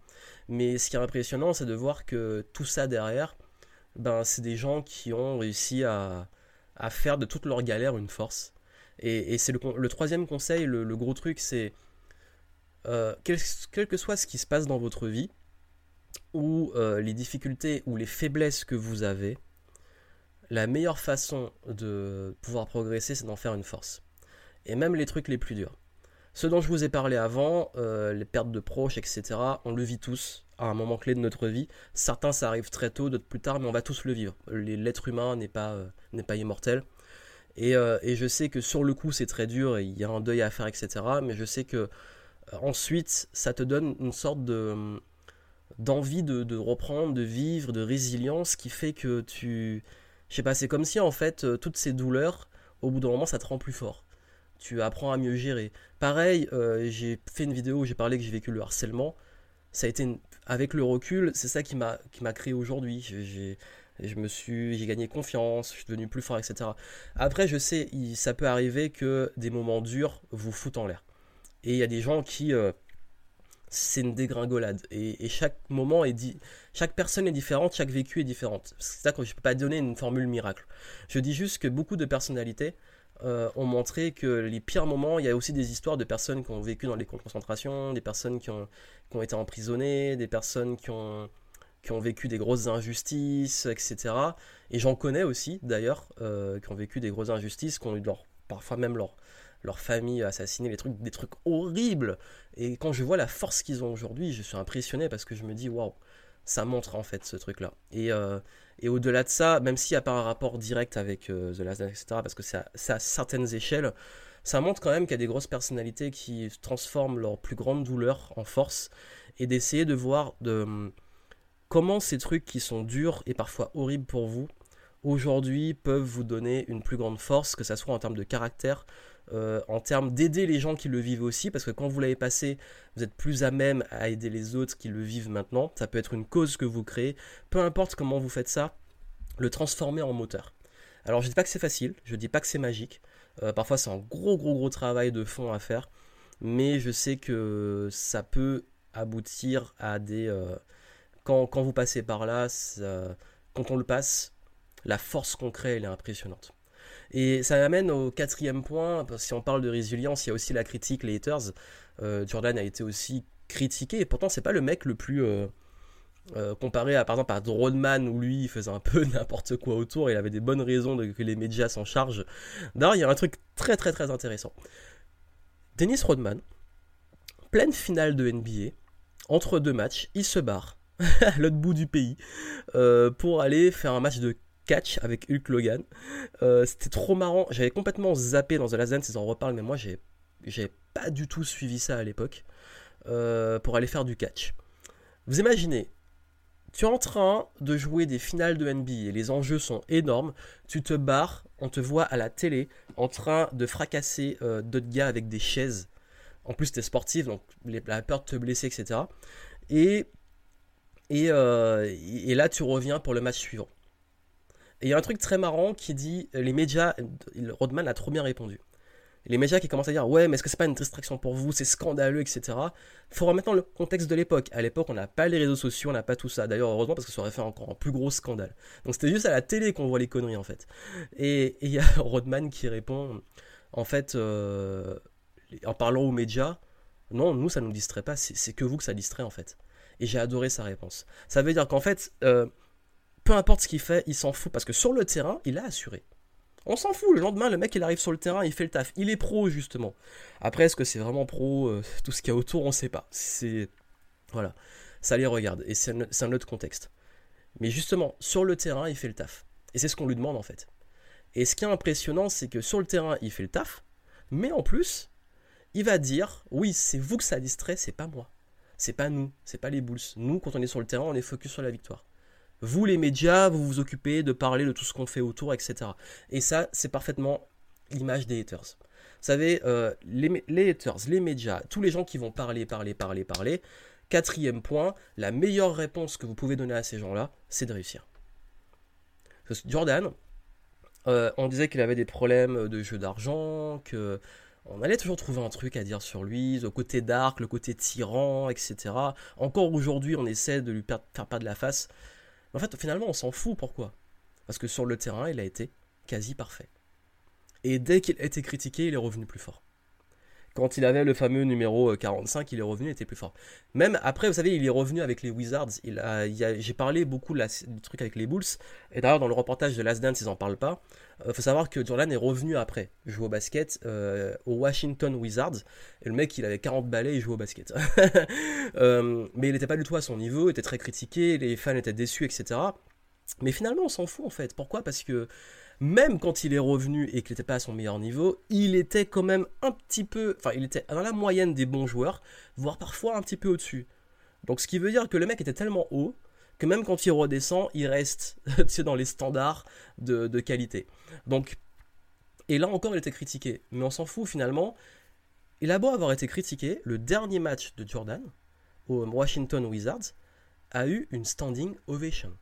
Mais ce qui est impressionnant, c'est de voir que tout ça derrière, ben c'est des gens qui ont réussi à, à faire de toute leur galère une force. Et, et c'est le, le, troisième conseil, le, gros truc, c'est euh, quel, que soit ce qui se passe dans votre vie, ou euh, les difficultés ou les faiblesses que vous avez, la meilleure façon de pouvoir progresser, c'est d'en faire une force. Et même les trucs les plus durs. Ce dont je vous ai parlé avant, euh, les pertes de proches, etc., on le vit tous à un moment clé de notre vie. Certains, ça arrive très tôt, d'autres plus tard, mais on va tous le vivre. L'être humain n'est pas, euh, pas immortel. Et, euh, et, je sais que sur le coup, c'est très dur, et il y a un deuil à faire, etc., mais je sais que ensuite, ça te donne une sorte de d'envie de, de reprendre, de vivre, de résilience qui fait que tu je sais pas, c'est comme si en fait, euh, toutes ces douleurs, au bout d'un moment, ça te rend plus fort. Tu apprends à mieux gérer. Pareil, euh, j'ai fait une vidéo où j'ai parlé que j'ai vécu le harcèlement. Ça a été, avec le recul, c'est ça qui m'a qui créé aujourd'hui. J'ai je me suis j'ai gagné confiance je suis devenu plus fort etc après je sais ça peut arriver que des moments durs vous foutent en l'air et il y a des gens qui euh, c'est une dégringolade. Et, chaque moment est dit, chaque personne est différente, chaque vécu est différente. C'est ça que je ne peux pas donner une formule miracle. Je dis juste que beaucoup de personnalités euh, ont montré que les pires moments, il y a aussi des histoires de personnes qui ont vécu dans les camps de concentration, des personnes qui ont, été emprisonnées, des personnes qui ont, qui ont vécu des grosses injustices, etc. Et j'en connais aussi, d'ailleurs, euh, qui ont vécu des grosses injustices, qui ont eu leur, parfois même leur, leur famille assassinée, les trucs, des trucs horribles. Et quand je vois la force qu'ils ont aujourd'hui, je suis impressionné parce que je me dis, waouh, ça montre en fait ce truc-là. Et, euh, et au-delà de ça, même s'il n'y a pas un rapport direct avec euh, The Last Dance, etc., parce que c'est à, certaines échelles, ça montre quand même qu'il y a des grosses personnalités qui transforment leur plus grande douleur en force et d'essayer de voir de, comment ces trucs qui sont durs et parfois horribles pour vous, aujourd'hui peuvent vous donner une plus grande force, que ce soit en termes de caractère, euh, en termes d'aider les gens qui le vivent aussi, parce que quand vous l'avez passé, vous êtes plus à même à aider les autres qui le vivent maintenant. Ça peut être une cause que vous créez, peu importe comment vous faites ça, le transformer en moteur. Alors je dis pas que c'est facile, je dis pas que c'est magique. Euh, parfois c'est un gros gros gros travail de fond à faire, mais je sais que ça peut aboutir à des... Euh, quand, quand, vous passez par là, quand on le passe, la force qu'on crée, elle est impressionnante. Et ça m'amène au quatrième point, parce que si on parle de résilience, il y a aussi la critique, les haters. Euh, Jordan a été aussi critiqué, et pourtant c'est pas le mec le plus... Euh, euh, comparé à par exemple à Rodman où lui il faisait un peu n'importe quoi autour, il avait des bonnes raisons que les médias s'en chargent. D'ailleurs, il y a un truc très très très intéressant. Dennis Rodman, pleine finale de NBA, entre deux matchs, il se barre à l'autre bout du pays pour aller faire un match de avec Hulk Logan. Euh, c'était trop marrant. J'avais complètement zappé dans The Last Dance, ils en reparlent, mais moi j'ai, pas du tout suivi ça à l'époque euh, pour aller faire du catch. Vous imaginez, tu es en train de jouer des finales de NBA et les enjeux sont énormes. Tu te barres, on te voit à la télé en train de fracasser euh, d'autres gars avec des chaises. En plus, tu es sportif, donc la peur de te blesser, etc. Et, et, et là, tu reviens pour le match suivant. Et il y a un truc très marrant qui dit les médias, Rodman a trop bien répondu. Les médias qui commencent à dire ouais mais est-ce que c'est pas une distraction pour vous, c'est scandaleux, etc. Faut remettre dans le contexte de l'époque. À l'époque on n'a pas les réseaux sociaux, on n'a pas tout ça. D'ailleurs heureusement parce que ça aurait fait encore un plus gros scandale. Donc c'était juste à la télé qu'on voit les conneries en fait. Et il y a Rodman qui répond en fait euh, en parlant aux médias non nous ça nous distrait pas, c'est que vous que ça distrait en fait. Et j'ai adoré sa réponse. Ça veut dire qu'en fait euh, peu importe ce qu'il fait, il s'en fout parce que sur le terrain, il a assuré. On s'en fout, le lendemain, le mec il arrive sur le terrain, il fait le taf. Il est pro justement. Après, est-ce que c'est vraiment pro euh, Tout ce qu'il y a autour, on sait pas. C'est. Voilà. Ça les regarde et c'est un, autre contexte. Mais justement, sur le terrain, il fait le taf. Et c'est ce qu'on lui demande en fait. Et ce qui est impressionnant, c'est que sur le terrain, il fait le taf, mais en plus, il va dire oui, c'est vous que ça distrait, c'est pas moi. C'est pas nous, c'est pas les Bulls. Nous, quand on est sur le terrain, on est focus sur la victoire. Vous, les médias, vous vous occupez de parler de tout ce qu'on fait autour, etc. Et ça, c'est parfaitement l'image des haters. Vous savez, euh, les, haters, les médias, tous les gens qui vont parler, parler, parler, parler. Quatrième point, la meilleure réponse que vous pouvez donner à ces gens-là, c'est de réussir. Jordan, euh, on disait qu'il avait des problèmes de jeu d'argent, que on allait toujours trouver un truc à dire sur lui, le côté dark, le côté tyran, etc. Encore aujourd'hui, on essaie de lui faire pas de la face. En fait, finalement, on s'en fout. Pourquoi? Parce que sur le terrain, il a été quasi parfait. Et dès qu'il a été critiqué, il est revenu plus fort. Quand il avait le fameux numéro 45, euh, il est revenu, il était plus fort. Même après, vous savez, il est revenu avec les Wizards. J'ai parlé beaucoup du truc avec les Bulls. Et d'ailleurs, dans le reportage de Last Dance, ils n'en parlent pas. Il euh, faut savoir que Jordan est revenu après jouer au basket euh, au Washington Wizards. Et le mec, il avait 40 balais, il jouait au basket. mais il n'était pas du tout à son niveau, il était très critiqué, les fans étaient déçus, etc. Mais finalement, on s'en fout en fait. Pourquoi? Parce que même quand il est revenu et qu'il n'était pas à son meilleur niveau, il était quand même un petit peu, enfin il était dans la moyenne des bons joueurs, voire parfois un petit peu au-dessus. Donc ce qui veut dire que le mec était tellement haut que même quand il redescend, il reste dans les standards de, de, qualité. Donc, et là encore, il était critiqué, mais on s'en fout finalement. Il a beau avoir été critiqué, le dernier match de Jordan au Washington Wizards a eu une standing ovation.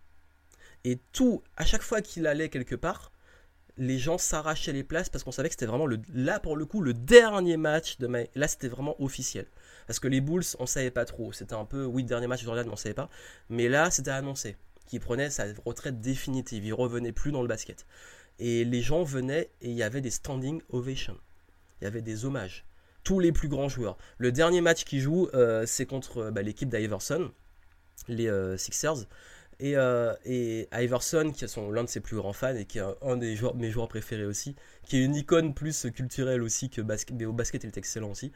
Et tout, à chaque fois qu'il allait quelque part, les gens s'arrachaient les places parce qu'on savait que c'était vraiment le, là pour le coup le dernier match de mai. Là c'était vraiment officiel. Parce que les Bulls, on savait pas trop. C'était un peu, oui, dernier match de Jordan, mais on savait pas. Mais là, c'était annoncé qu'il prenait sa retraite définitive. Il revenait plus dans le basket. Et les gens venaient et il y avait des standing ovations. Il y avait des hommages. Tous les plus grands joueurs. Le dernier match qu'il joue, euh, c'est contre euh, bah, l'équipe d'Iverson, les euh, Sixers. Euh, et, Iverson, qui est l'un de ses plus grands fans et qui est un, des joueurs, mes joueurs préférés aussi, qui est une icône plus culturelle aussi que basket, mais au basket il est excellent aussi,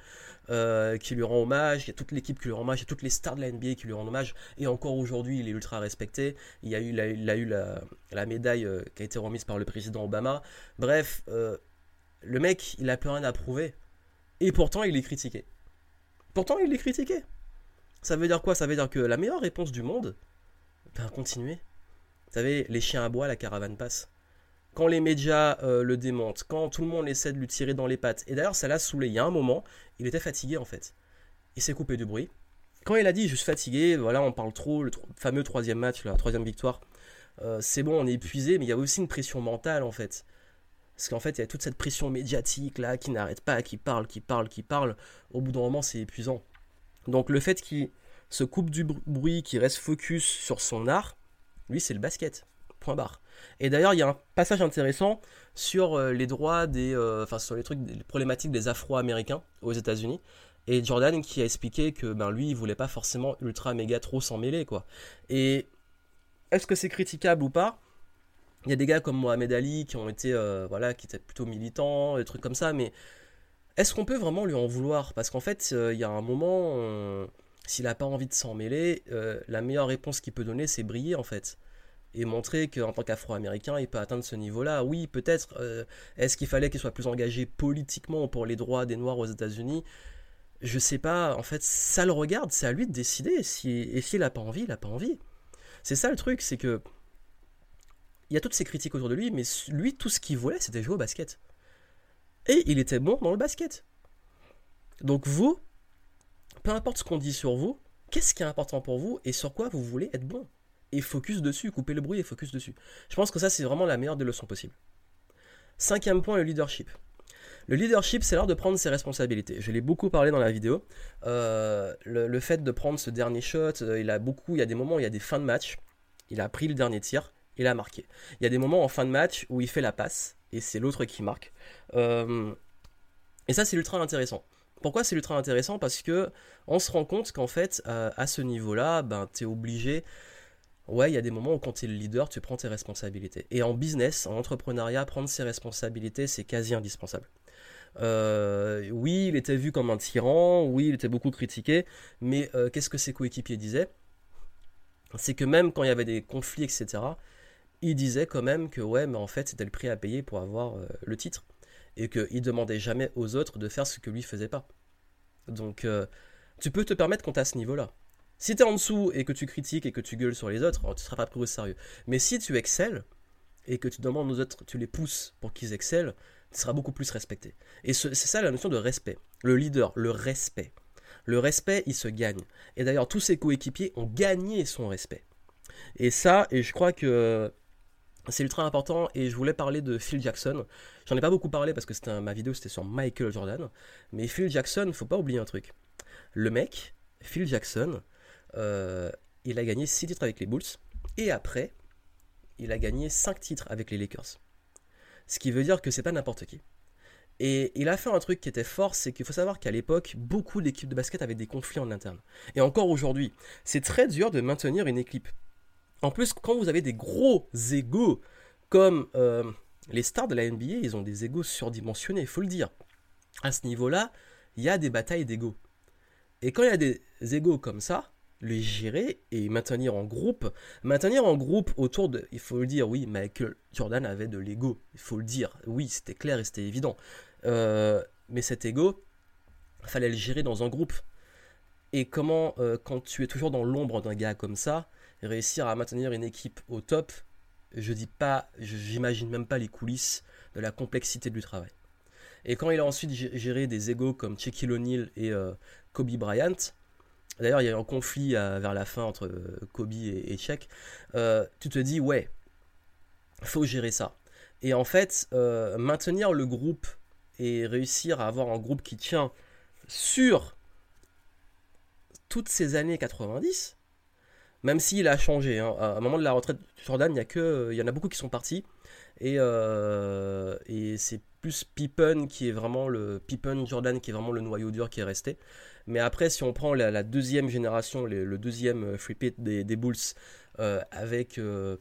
euh, qui lui rend hommage, il y a toute l'équipe qui lui rend hommage, il y a toutes les stars de la NBA qui lui rendent hommage, et encore aujourd'hui il est ultra respecté, il, y a eu, il, a, eu la, médaille euh, qui a été remise par le président Obama, bref, le mec il a plus rien à prouver, et pourtant il est critiqué. Pourtant il est critiqué. Ça veut dire quoi? Ça veut dire que la meilleure réponse du monde, ben, continuez. Vous savez, les chiens à bois, la caravane passe. Quand les médias euh, le démontent, quand tout le monde essaie de lui tirer dans les pattes, et d'ailleurs ça l'a saoulé, il y a un moment, il était fatigué en fait. Il s'est coupé du bruit. Quand il a dit je suis fatigué, voilà, on parle trop, le fameux troisième match, la troisième victoire, euh, c'est bon, on est épuisé, mais il y a aussi une pression mentale en fait. Parce qu'en fait, il y a toute cette pression médiatique là qui n'arrête pas, qui parle, qui parle, qui parle. Au bout d'un moment, c'est épuisant. Donc le fait qu'il se coupe du bruit, qui reste focus sur son art, lui c'est le basket. Point barre. Et d'ailleurs, il y a un passage intéressant sur euh, les droits des. Euh, enfin, sur les trucs, les problématiques des Afro-Américains aux États-Unis. Et Jordan qui a expliqué que ben, lui, il voulait pas forcément ultra méga trop s'en mêler, quoi. Et est-ce que c'est critiquable ou pas? Il y a des gars comme Mohamed Ali qui ont été. Euh, voilà, qui étaient plutôt militants, des trucs comme ça, mais. Est-ce qu'on peut vraiment lui en vouloir? Parce qu'en fait, il y a un moment. S'il n'a pas envie de s'en mêler, euh, la meilleure réponse qu'il peut donner, c'est briller en fait. Et montrer qu'en tant qu'Afro-Américain, il peut atteindre ce niveau-là. Oui, peut-être. Euh, est-ce qu'il fallait qu'il soit plus engagé politiquement pour les droits des Noirs aux États-Unis? Je sais pas. En fait, ça le regarde. C'est à lui de décider. Si, et s'il n'a pas envie, il n'a pas envie. C'est ça le truc, c'est que. Il y a toutes ces critiques autour de lui, mais lui, tout ce qu'il voulait, c'était jouer au basket. Et il était bon dans le basket. Donc vous, peu importe ce qu'on dit sur vous, qu'est-ce qui est important pour vous et sur quoi vous voulez être bon? Et focus dessus, couper le bruit et focus dessus. Je pense que ça, c'est vraiment la meilleure des leçons possibles. Cinquième point, le leadership. Le leadership, c'est l'art de prendre ses responsabilités. Je l'ai beaucoup parlé dans la vidéo. Euh, le, fait de prendre ce dernier shot, euh, il a beaucoup, il y a des moments où il y a des fins de match. Il a pris le dernier tir, il a marqué. Il y a des moments en fin de match où il fait la passe et c'est l'autre qui marque. Euh, et ça, c'est ultra intéressant. Pourquoi c'est ultra intéressant? Parce que on se rend compte qu'en fait, euh, à ce niveau-là, ben, tu es obligé. Ouais, il y a des moments où quand tu es le leader, tu prends tes responsabilités. Et en business, en entrepreneuriat, prendre ses responsabilités, c'est quasi indispensable. Euh, oui, il était vu comme un tyran, oui, il était beaucoup critiqué, mais euh, qu'est-ce que ses coéquipiers disaient? C'est que même quand il y avait des conflits, etc., il disait quand même que ouais, mais en fait, c'était le prix à payer pour avoir le titre. Et qu'il demandait jamais aux autres de faire ce que lui faisait pas. Donc, euh, tu peux te permettre quand t'es à ce niveau-là. Si t'es en dessous et que tu critiques et que tu gueules sur les autres, tu seras pas pris au sérieux. Mais si tu excelles et que tu demandes aux autres, tu les pousses pour qu'ils excellent, tu seras beaucoup plus respecté. Et c'est ça la notion de respect. Le leader, le respect. Le respect, il se gagne. Et d'ailleurs, tous ses coéquipiers ont gagné son respect. Et ça, et je crois que c'est ultra important et je voulais parler de Phil Jackson. J'en ai pas beaucoup parlé parce que c'était ma vidéo c'était sur Michael Jordan. Mais Phil Jackson, faut pas oublier un truc. Le mec, Phil Jackson, euh, il a gagné 6 titres avec les Bulls. Et après, il a gagné 5 titres avec les Lakers. Ce qui veut dire que c'est pas n'importe qui. Et il a fait un truc qui était fort, c'est qu'il faut savoir qu'à l'époque, beaucoup d'équipes de basket avaient des conflits en interne. Et encore aujourd'hui, c'est très dur de maintenir une équipe. En plus, quand vous avez des gros égaux, comme euh, les stars de la NBA, ils ont des égaux surdimensionnés, il faut le dire. À ce niveau-là, il y a des batailles d'égaux. Et quand il y a des égaux comme ça, les gérer et maintenir en groupe. Maintenir en groupe autour de. Il faut le dire, oui, Michael Jordan avait de l'ego. Il faut le dire. Oui, c'était clair et c'était évident. Euh, mais cet ego, fallait le gérer dans un groupe. Et comment, euh, quand tu es toujours dans l'ombre d'un gars comme ça, réussir à maintenir une équipe au top, je dis pas, j'imagine même pas les coulisses de la complexité du travail. Et quand il a ensuite géré des égos comme Shaquille O'Neal et euh, Kobe Bryant, D'ailleurs, il y a eu un conflit euh, vers la fin entre euh, Kobe et, et euh, tu te dis, ouais, faut gérer ça. Et en fait, maintenir le groupe et réussir à avoir un groupe qui tient sur toutes ces années 90, même s'il a changé. Hein, à un moment de la retraite de Jordan, il y, a que, il y en a beaucoup qui sont partis. Et, et c'est plus Pippen qui est vraiment le Pippen Jordan qui est vraiment le noyau dur qui est resté. Mais après, si on prend la, deuxième génération, le deuxième euh, free pit des, Bulls, euh, avec euh,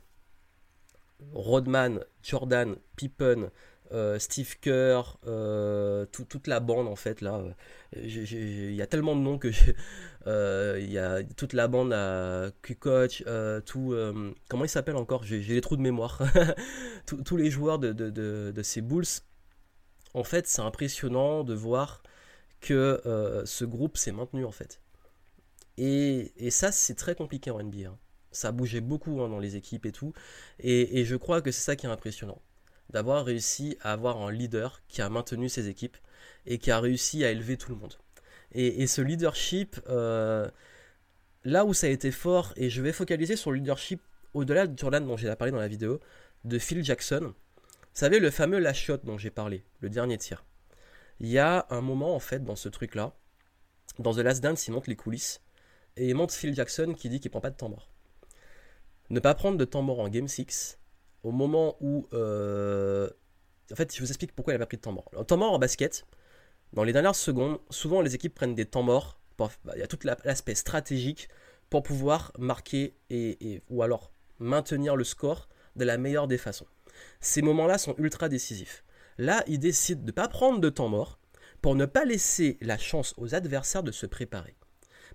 Rodman, Jordan, Pippen, Steve Kerr, toute la bande en fait là. Il y a tellement de noms que il y a toute la bande à Kukoc, tout comment il s'appelle encore? J'ai les trous de mémoire. tous les joueurs de, ces Bulls. En fait, c'est impressionnant de voir que euh, ce groupe s'est maintenu en fait. Et, ça, c'est très compliqué en NBA. Hein. Ça bougé beaucoup hein, dans les équipes et tout. Et, je crois que c'est ça qui est impressionnant. D'avoir réussi à avoir un leader qui a maintenu ses équipes et qui a réussi à élever tout le monde. Et, ce leadership, euh, là où ça a été fort, et je vais focaliser sur le leadership au-delà de Jordan dont j'ai parlé dans la vidéo, de Phil Jackson. Vous savez, le fameux shot dont j'ai parlé, le dernier tir il y a un moment en fait dans ce truc là, dans The Last Dance, il monte les coulisses et il montre Phil Jackson qui dit qu'il prend pas de temps mort. Ne pas prendre de temps mort en Game 6 au moment où. Euh, en fait, je vous explique pourquoi il n'a pas pris de temps mort. Le temps mort en basket, dans les dernières secondes, souvent les équipes prennent des temps morts. Bah, il y a tout l'aspect stratégique pour pouvoir marquer ou alors maintenir le score de la meilleure des façons. Ces moments-là sont ultra décisifs. Là, il décide de ne pas prendre de temps mort pour ne pas laisser la chance aux adversaires de se préparer.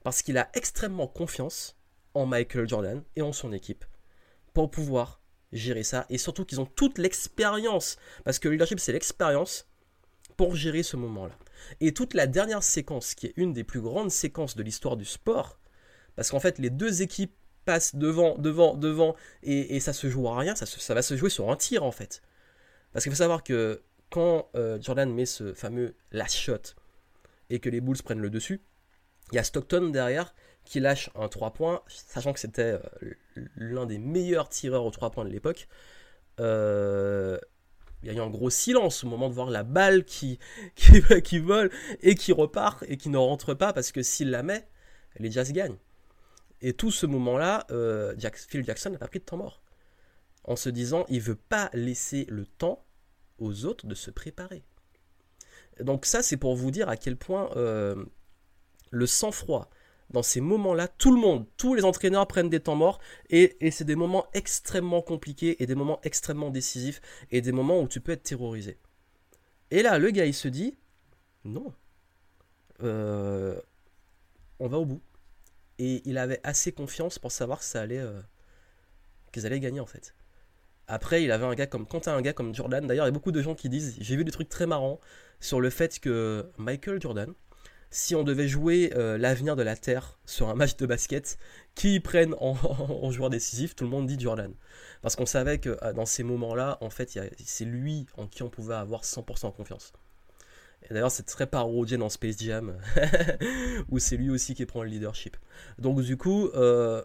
Parce qu'il a extrêmement confiance en Michael Jordan et en son équipe pour pouvoir gérer ça. Et surtout qu'ils ont toute l'expérience. Parce que le leadership, c'est l'expérience pour gérer ce moment-là. Et toute la dernière séquence, qui est une des plus grandes séquences de l'histoire du sport, parce qu'en fait, les deux équipes passent devant, devant, devant, et, ça se joue à rien, ça, va se jouer sur un tir en fait. Parce qu'il faut savoir que quand euh, Jordan met ce fameux last shot et que les Bulls prennent le dessus, il y a Stockton derrière qui lâche un 3 points, sachant que c'était euh, l'un des meilleurs tireurs aux 3 points de l'époque. Euh, il y a eu un gros silence au moment de voir la balle qui, qui, vole et qui repart et qui ne rentre pas parce que s'il la met, les Jazz gagnent. Et tout ce moment-là, Phil Jackson n'a pas pris de temps mort. En se disant, il veut pas laisser le temps aux autres de se préparer. Donc ça, c'est pour vous dire à quel point euh, le sang-froid, dans ces moments-là, tout le monde, tous les entraîneurs prennent des temps morts et, c'est des moments extrêmement compliqués et des moments extrêmement décisifs et des moments où tu peux être terrorisé. Et là, le gars, il se dit, non, euh, on va au bout. et il avait assez confiance pour savoir que ça allait, qu'ils allaient gagner en fait. Après, il avait un gars comme, quand un gars comme Jordan, d'ailleurs, il y a beaucoup de gens qui disent, j'ai vu des trucs très marrants sur le fait que Michael Jordan, si on devait jouer euh, l'avenir de la Terre sur un match de basket, qui prenne en, joueur décisif, tout le monde dit Jordan. Parce qu'on savait que euh, dans ces moments-là, en fait, c'est lui en qui on pouvait avoir 100% confiance. Et d'ailleurs, c'est très parodié dans Space Jam, où c'est lui aussi qui prend le leadership. Donc du coup, euh,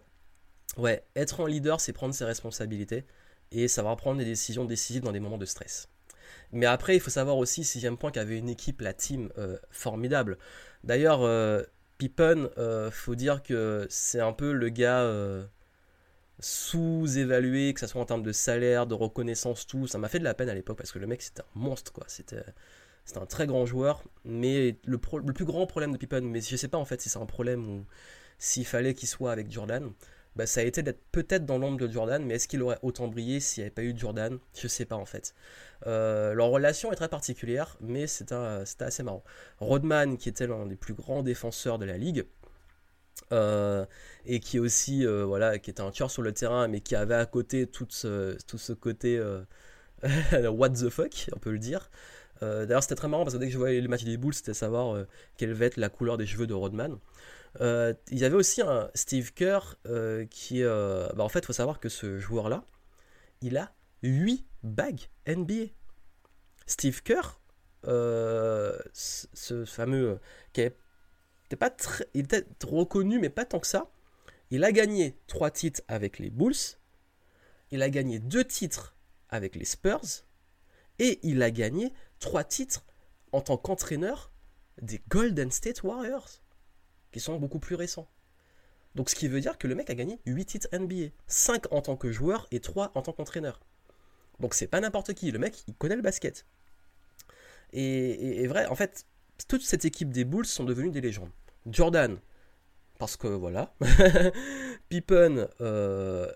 être un leader, c'est prendre ses responsabilités et savoir prendre des décisions décisives dans des moments de stress. Mais après, il faut savoir aussi, sixième point, qu'il y avait une équipe, la team, euh, formidable. D'ailleurs, euh, Pippen, euh, faut dire que c'est un peu le gars sous-évalué, que ce soit en termes de salaire, de reconnaissance, tout. Ça m'a fait de la peine à l'époque parce que le mec, c'était un monstre, quoi. C'était. Un très grand joueur, mais le, le, plus grand problème de Pippen, mais je sais pas en fait si c'est un problème ou s'il fallait qu'il soit avec Jordan, bah, ça a été d'être peut-être dans l'ombre de Jordan, mais est-ce qu'il aurait autant brillé s'il n'y avait pas eu Jordan? Je sais pas en fait. Euh, leur relation est très particulière, mais c'était assez marrant. Rodman, qui était l'un des plus grands défenseurs de la ligue, euh, et qui aussi euh, voilà qui était un tueur sur le terrain mais qui avait à côté tout ce, tout ce côté what the fuck on peut le dire d'ailleurs c'était très marrant parce que dès que je voyais les matchs des Bulls c'était savoir quelle va être la couleur des cheveux de Rodman euh, il y avait aussi un Steve Kerr euh, qui. Euh, bah, en fait, il faut savoir que ce joueur-là, il a 8 bagues NBA. Steve Kerr, ce, fameux. qui était pas très, il était reconnu, mais pas tant que ça. Il a gagné 3 titres avec les Bulls. Il a gagné 2 titres avec les Spurs. Et il a gagné 3 titres en tant qu'entraîneur des Golden State Warriors qui sont beaucoup plus récents. Donc ce qui veut dire que le mec a gagné 8 titres NBA, 5 en tant que joueur et 3 en tant qu'entraîneur. Donc c'est pas n'importe qui, le mec il connaît le basket. Et, vrai, en fait, toute cette équipe des Bulls sont devenus des légendes. Jordan, parce que voilà. Pippen, euh,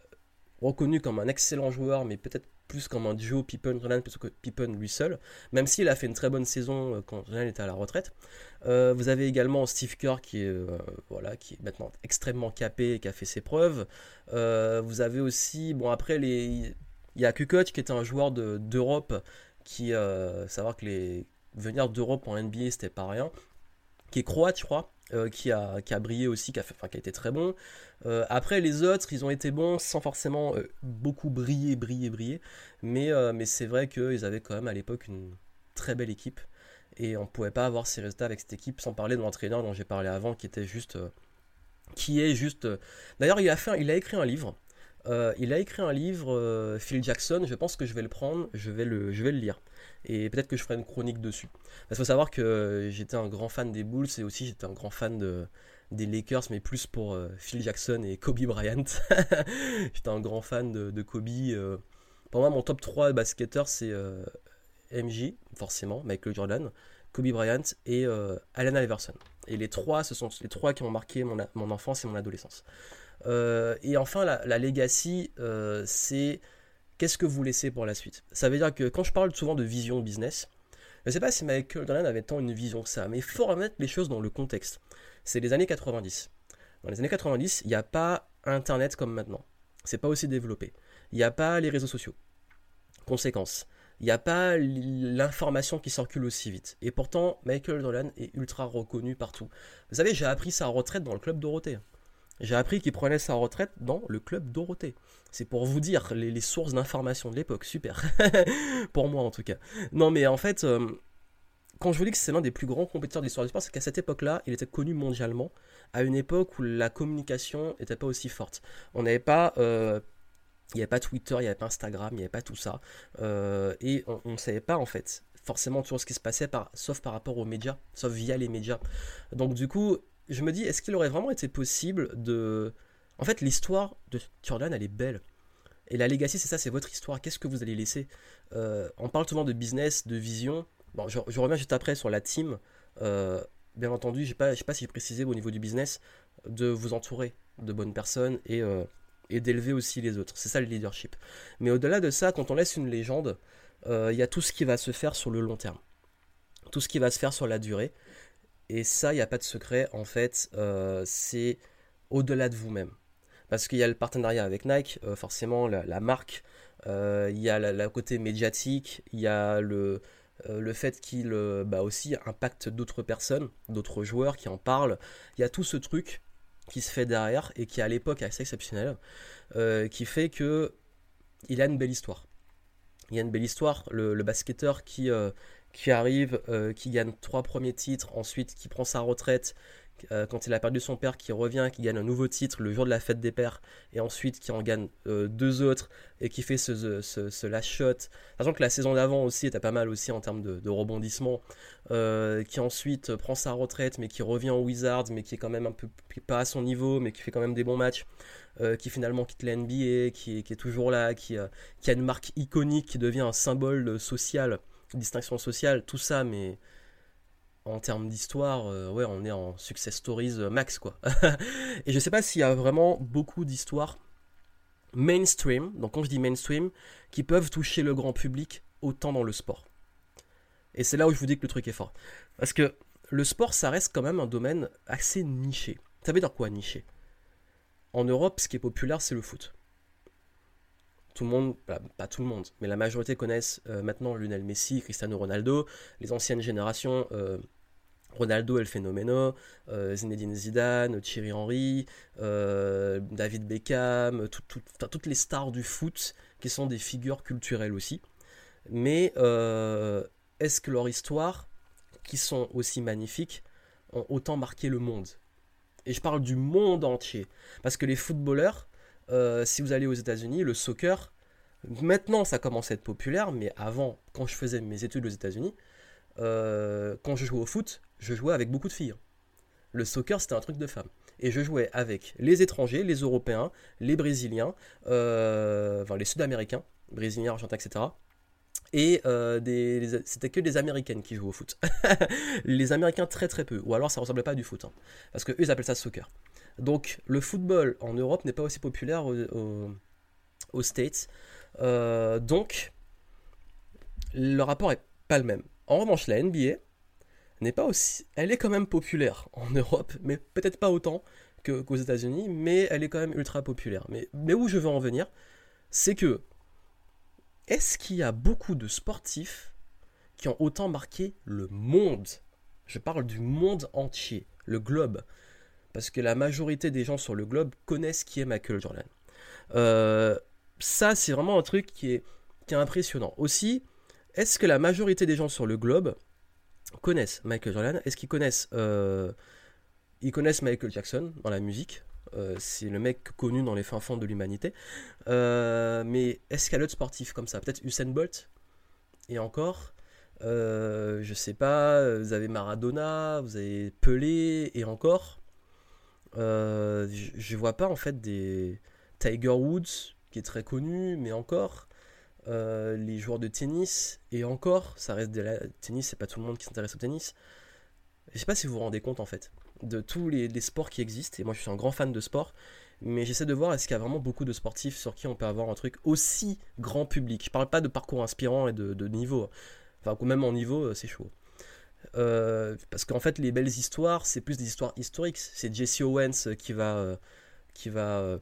reconnu comme un excellent joueur, mais peut-être plus comme un duo Pippen-Jordan plutôt que Pippen lui seul, même s'il a fait une très bonne saison euh, quand Jordan était à la retraite. Euh, vous avez également Steve Kerr qui est, euh, voilà, qui est maintenant extrêmement capé et qui a fait ses preuves. vous avez aussi, bon après, les, il y a Kukoc qui était un joueur d'Europe qui, savoir que les venir d'Europe en NBA c'était pas rien, qui est croate je crois, qui, a, qui a brillé aussi, qui a, qui été très bon. Euh, après, les autres, ils ont été bons sans forcément euh, beaucoup briller, briller, briller. Mais, euh, c'est vrai qu'ils avaient quand même à l'époque une très belle équipe. Et on ne pouvait pas avoir ces résultats avec cette équipe sans parler de l'entraîneur dont j'ai parlé avant, qui était juste. qui est juste. D'ailleurs, il, a il a écrit un livre. il a écrit un livre, Phil Jackson. Je pense que je vais le prendre, je vais le, je vais le lire. Et peut-être que je ferai une chronique dessus. Parce qu'il faut savoir que j'étais un grand fan des Bulls et aussi j'étais un grand fan de, des Lakers, mais plus pour euh, Phil Jackson et Kobe Bryant. J'étais un grand fan de, Kobe. Euh. Pour moi, mon top 3 basketteur, c'est euh, MJ, forcément, Michael Jordan, Kobe Bryant et Allen Iverson. Et les trois, ce sont les trois qui ont marqué mon, enfance et mon adolescence. et enfin, la legacy, c'est qu'est-ce que vous laissez pour la suite? Ça veut dire que quand je parle souvent de vision business, je ne sais pas si Michael Jordan avait tant une vision que ça, mais il faut remettre les choses dans le contexte c'est les années 90. Dans les années 90, il n'y a pas Internet comme maintenant. C'est pas aussi développé. Il n'y a pas les réseaux sociaux. Conséquence, il n'y a pas l'information qui circule aussi vite. Et pourtant, Michael Jordan est ultra reconnu partout. Vous savez, j'ai appris sa retraite dans le club Dorothée. J'ai appris qu'il prenait sa retraite dans le club Dorothée. C'est pour vous dire les, sources d'information de l'époque. Super. pour moi en tout cas. Non mais en fait, euh, quand je vous dis que c'est l'un des plus grands compétiteurs de l'histoire du sport, c'est qu'à cette époque-là, il était connu mondialement, à une époque où la communication n'était pas aussi forte. On n'avait pas... Euh, il n'y avait pas Twitter, il n'y avait pas Instagram, il n'y avait pas tout ça. Euh, et on ne savait pas en fait forcément toujours ce qui se passait, sauf par rapport aux médias, sauf via les médias. Donc du coup, je me dis, est-ce qu'il aurait vraiment été possible de... En fait, l'histoire de Jordan, elle est belle. Et la legacy, c'est ça, c'est votre histoire. Qu'est-ce que vous allez laisser? Euh, On parle souvent de business, de vision. Bon, je, reviens juste après sur la team. Euh, bien entendu, je ne sais pas si j'ai précisé au niveau du business, de vous entourer de bonnes personnes et, euh, et d'élever aussi les autres. C'est ça le leadership. Mais au-delà de ça, quand on laisse une légende, il y a tout ce qui va se faire sur le long terme. Tout ce qui va se faire sur la durée. Et ça, il n'y a pas de secret. En fait, c'est au-delà de vous-même. Parce qu'il y a le partenariat avec Nike, forcément la, marque, il y a le côté médiatique, il y a le, le fait qu'il bah aussi impacte d'autres personnes, d'autres joueurs qui en parlent. Il y a tout ce truc qui se fait derrière et qui à l'époque est assez exceptionnel, qui fait que il a une belle histoire. Il y a une belle histoire, le, basketteur qui, euh, qui arrive, euh, qui gagne trois premiers titres, ensuite qui prend sa retraite euh, quand il a perdu son père, qui revient, qui gagne un nouveau titre le jour de la fête des pères, et ensuite qui en gagne deux autres et qui fait ce, ce, last shot. Sachant que la saison d'avant aussi était pas mal aussi en termes de, de rebondissement, qui ensuite prend sa retraite mais qui revient au Wizards, mais qui est quand même un peu pas à son niveau, mais qui fait quand même des bons matchs. Euh, qui finalement quitte la NBA, qui, est toujours là, qui, a une marque iconique, qui devient un symbole social, distinction sociale, tout ça, mais en termes d'histoire, euh, ouais, on est en success stories euh, max, quoi. et je sais pas s'il y a vraiment beaucoup d'histoires mainstream, donc quand je dis mainstream, qui peuvent toucher le grand public autant dans le sport. Et c'est là où je vous dis que le truc est fort. Parce que le sport, ça reste quand même un domaine assez niché. Ça veut dire quoi niché? En Europe, ce qui est populaire, c'est le foot. Tout le monde, pas tout le monde, mais la majorité connaissent euh, maintenant Lionel Messi, Cristiano Ronaldo, les anciennes générations, euh, Ronaldo El Fenomeno, euh, Zinedine Zidane, Thierry Henry, David Beckham, toutes les stars du foot qui sont des figures culturelles aussi. Mais est-ce que leur histoire, qui sont aussi magnifiques, ont autant marqué le monde? Et je parle du monde entier. Parce que les footballeurs, euh, si vous allez aux États-Unis, le soccer, maintenant ça commence à être populaire, mais avant, quand je faisais mes études aux États-Unis, euh, quand je jouais au foot, je jouais avec beaucoup de filles. Le soccer, c'était un truc de femmes. Et je jouais avec les étrangers, les Européens, les Brésiliens, euh, enfin les Sud-Américains, Brésiliens, Argentins, etc et c'était que des américaines qui jouent au foot. les américains très très peu, ou alors ça ressemblait pas à du foot, hein. parce que eux ils appellent ça soccer. Donc le football en Europe n'est pas aussi populaire aux, States, euh, donc le rapport est pas le même. En revanche la NBA n'est pas aussi, elle est quand même populaire en Europe, mais peut-être pas autant qu'aux États-Unis, mais elle est quand même ultra populaire. Mais, mais où je veux en venir, c'est que est-ce qu'il y a beaucoup de sportifs qui ont autant marqué le monde? Je parle du monde entier, le globe. Parce que la majorité des gens sur le globe connaissent qui est Michael Jordan. Euh, ça, c'est vraiment un truc qui est, qui est impressionnant. Aussi, est-ce que la majorité des gens sur le globe connaissent Michael Jordan? Est-ce qu'ils connaissent, euh, connaissent Michael Jackson dans la musique? Euh, c'est le mec connu dans les fins fonds de l'humanité. Mais est-ce qu'il y a d'autres sportifs comme ça Peut-être Usain Bolt? Et encore Je sais pas. Vous avez Maradona, vous avez Pelé et encore. Euh, je, vois pas en fait des Tiger Woods qui est très connu, mais encore. les joueurs de tennis et encore, ça reste de la tennis, c'est pas tout le monde qui s'intéresse au tennis. Je sais pas si vous vous rendez compte en fait de tous les, sports qui existent. Et moi, je suis un grand fan de sport. Mais j'essaie de voir est-ce qu'il y a vraiment beaucoup de sportifs sur qui on peut avoir un truc aussi grand public. Je parle pas de parcours inspirant et de, niveau. Enfin, même en niveau, euh, c'est chaud. Euh, parce qu'en fait, les belles histoires, c'est plus des histoires historiques. C'est Jesse Owens qui va, euh, qui va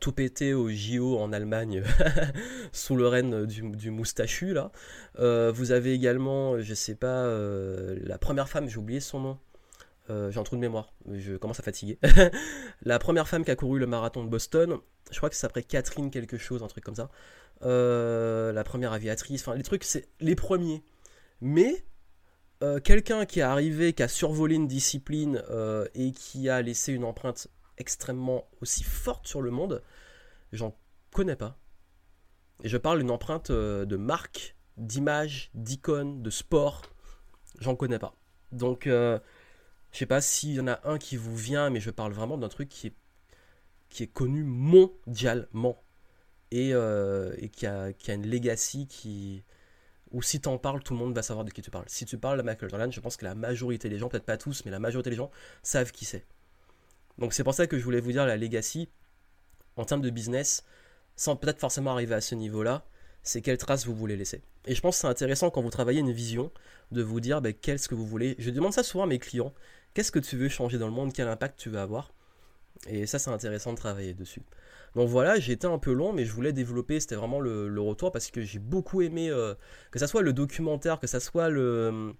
tout péter au JO en Allemagne sous le règne du, moustachu là. vous avez également, je sais pas, la première femme, j'ai oublié son nom. Euh, j'ai un trou de mémoire, je commence à fatiguer. la première femme qui a couru le marathon de Boston, je crois que ça s'appelait Catherine quelque chose, un truc comme ça. Euh, la première aviatrice, enfin les trucs, c'est les premiers. Mais euh, quelqu'un qui est arrivé, qui a survolé une discipline et qui a laissé une empreinte extrêmement aussi forte sur le monde, j'en connais pas. Et je parle d'une empreinte de marque, d'image, d'icône, de sport, j'en connais pas. Donc je sais pas s'il y en a un qui vous vient, mais je parle vraiment d'un truc qui est, qui est connu mondialement et, euh, et qui, a, qui, a, une legacy qui. Ou si tu en parles, tout le monde va savoir de qui tu parles. Si tu parles de Michael Jordan, je pense que la majorité des gens, peut-être pas tous, mais la majorité des gens savent qui c'est. Donc c'est pour ça que je voulais vous dire la legacy en termes de business, sans peut-être forcément arriver à ce niveau-là, c'est quelle trace vous voulez laisser. Et je pense que c'est intéressant quand vous travaillez une vision de vous dire ben, qu'est-ce que vous voulez. Je demande ça souvent à mes clients. Qu'est-ce que tu veux changer dans le monde? Quel impact tu veux avoir? Et ça, c'est intéressant de travailler dessus. Donc voilà, j'ai été un peu long, mais je voulais développer, c'était vraiment le, retour parce que j'ai beaucoup aimé, euh, que ça soit le documentaire, que ça soit le,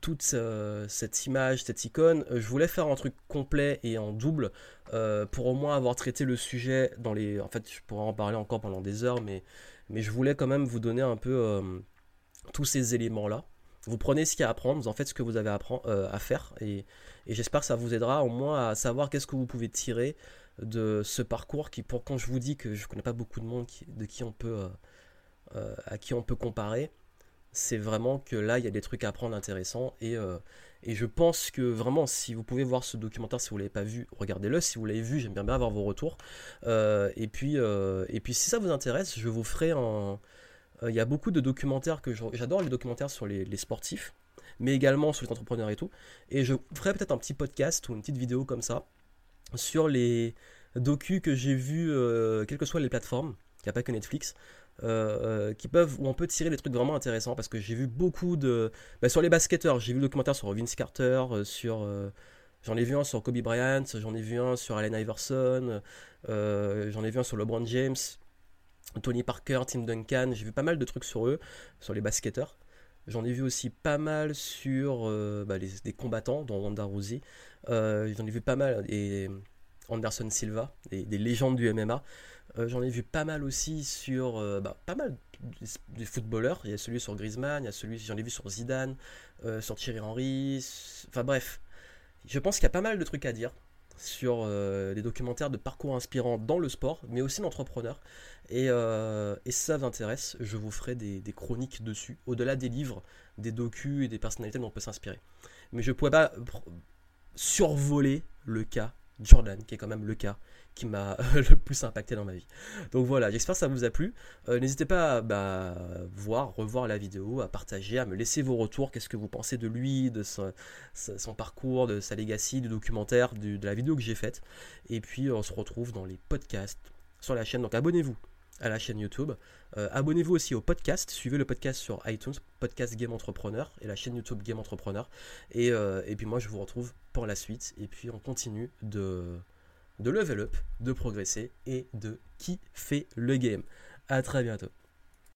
toute cette image, cette icône. Euh, je voulais faire un truc complet et en double euh, pour au moins avoir traité le sujet dans les. En fait, je pourrais en parler encore pendant des heures, mais, je voulais quand même vous donner un peu tous ces éléments-là. Vous prenez ce qu'il y a à apprendre, vous en faites ce que vous avez à, à faire, et j'espère que ça vous aidera au moins à savoir qu'est-ce que vous pouvez tirer de ce parcours qui, pour quand je vous dis que je connais pas beaucoup de monde de qui on peut, euh, euh, à qui on peut comparer, c'est vraiment que là il y a des trucs à apprendre intéressants et, euh, je pense que vraiment si vous pouvez voir ce documentaire si vous l'avez pas vu, regardez-le. Si vous l'avez vu, j'aime bien, bien avoir vos retours. et puis et puis si ça vous intéresse, je vous ferai un. Il y a beaucoup de documentaires que j'adore les documentaires sur les sportifs mais également sur les entrepreneurs et tout. Et je ferai peut-être un petit podcast ou une petite vidéo comme ça sur les docus que j'ai vus, euh, quelles que soient les plateformes, il n'y a pas que Netflix, euh, euh, qui peuvent, où on peut tirer des trucs vraiment intéressants, parce que j'ai vu beaucoup de... Bah, sur les basketteurs, j'ai vu le documentaire sur Vince Carter, sur... J'en ai vu un sur Kobe Bryant, j'en ai vu un sur Allen Iverson, j'en ai vu un sur LeBron James, Tony Parker, Tim Duncan, j'ai vu pas mal de trucs sur eux, sur les basketteurs. J'en ai vu aussi pas mal sur bah, des combattants, dont Wanda Rousey. Euh, j'en ai vu pas mal, et Anderson Silva, des, des légendes du MMA. Euh, j'en ai vu pas mal aussi sur euh, bah, pas mal des footballeurs. Il y a celui sur Griezmann, il y a celui, j'en ai vu sur Zidane, sur Thierry Henry. Enfin bref, je pense qu'il y a pas mal de trucs à dire sur des documentaires de parcours inspirants dans le sport, mais aussi d'entrepreneurs. Et, et, si ça vous intéresse, je vous ferai des, des chroniques dessus, au-delà des livres, des docus et des personnalités dont on peut s'inspirer. Mais je ne pourrais pas survoler le cas Jordan, qui est quand même le cas qui m'a le plus impacté dans ma vie. Donc voilà, j'espère que ça vous a plu. Euh, n'hésitez pas à bah, voir, revoir la vidéo, à partager, à me laisser vos retours. Qu'est-ce que vous pensez de lui, de son, parcours, de sa legacy, du documentaire, de la vidéo que j'ai faite. Et puis on se retrouve dans les podcasts sur la chaîne. Donc abonnez-vous à la chaîne YouTube. Euh, abonnez-vous aussi au podcast, suivez le podcast sur iTunes, podcast Game Entrepreneur, et la chaîne YouTube Game Entrepreneur. Et, euh, et puis moi je vous retrouve pour la suite, et puis on continue de, de level up, de progresser et de kiffer le game. A très bientôt.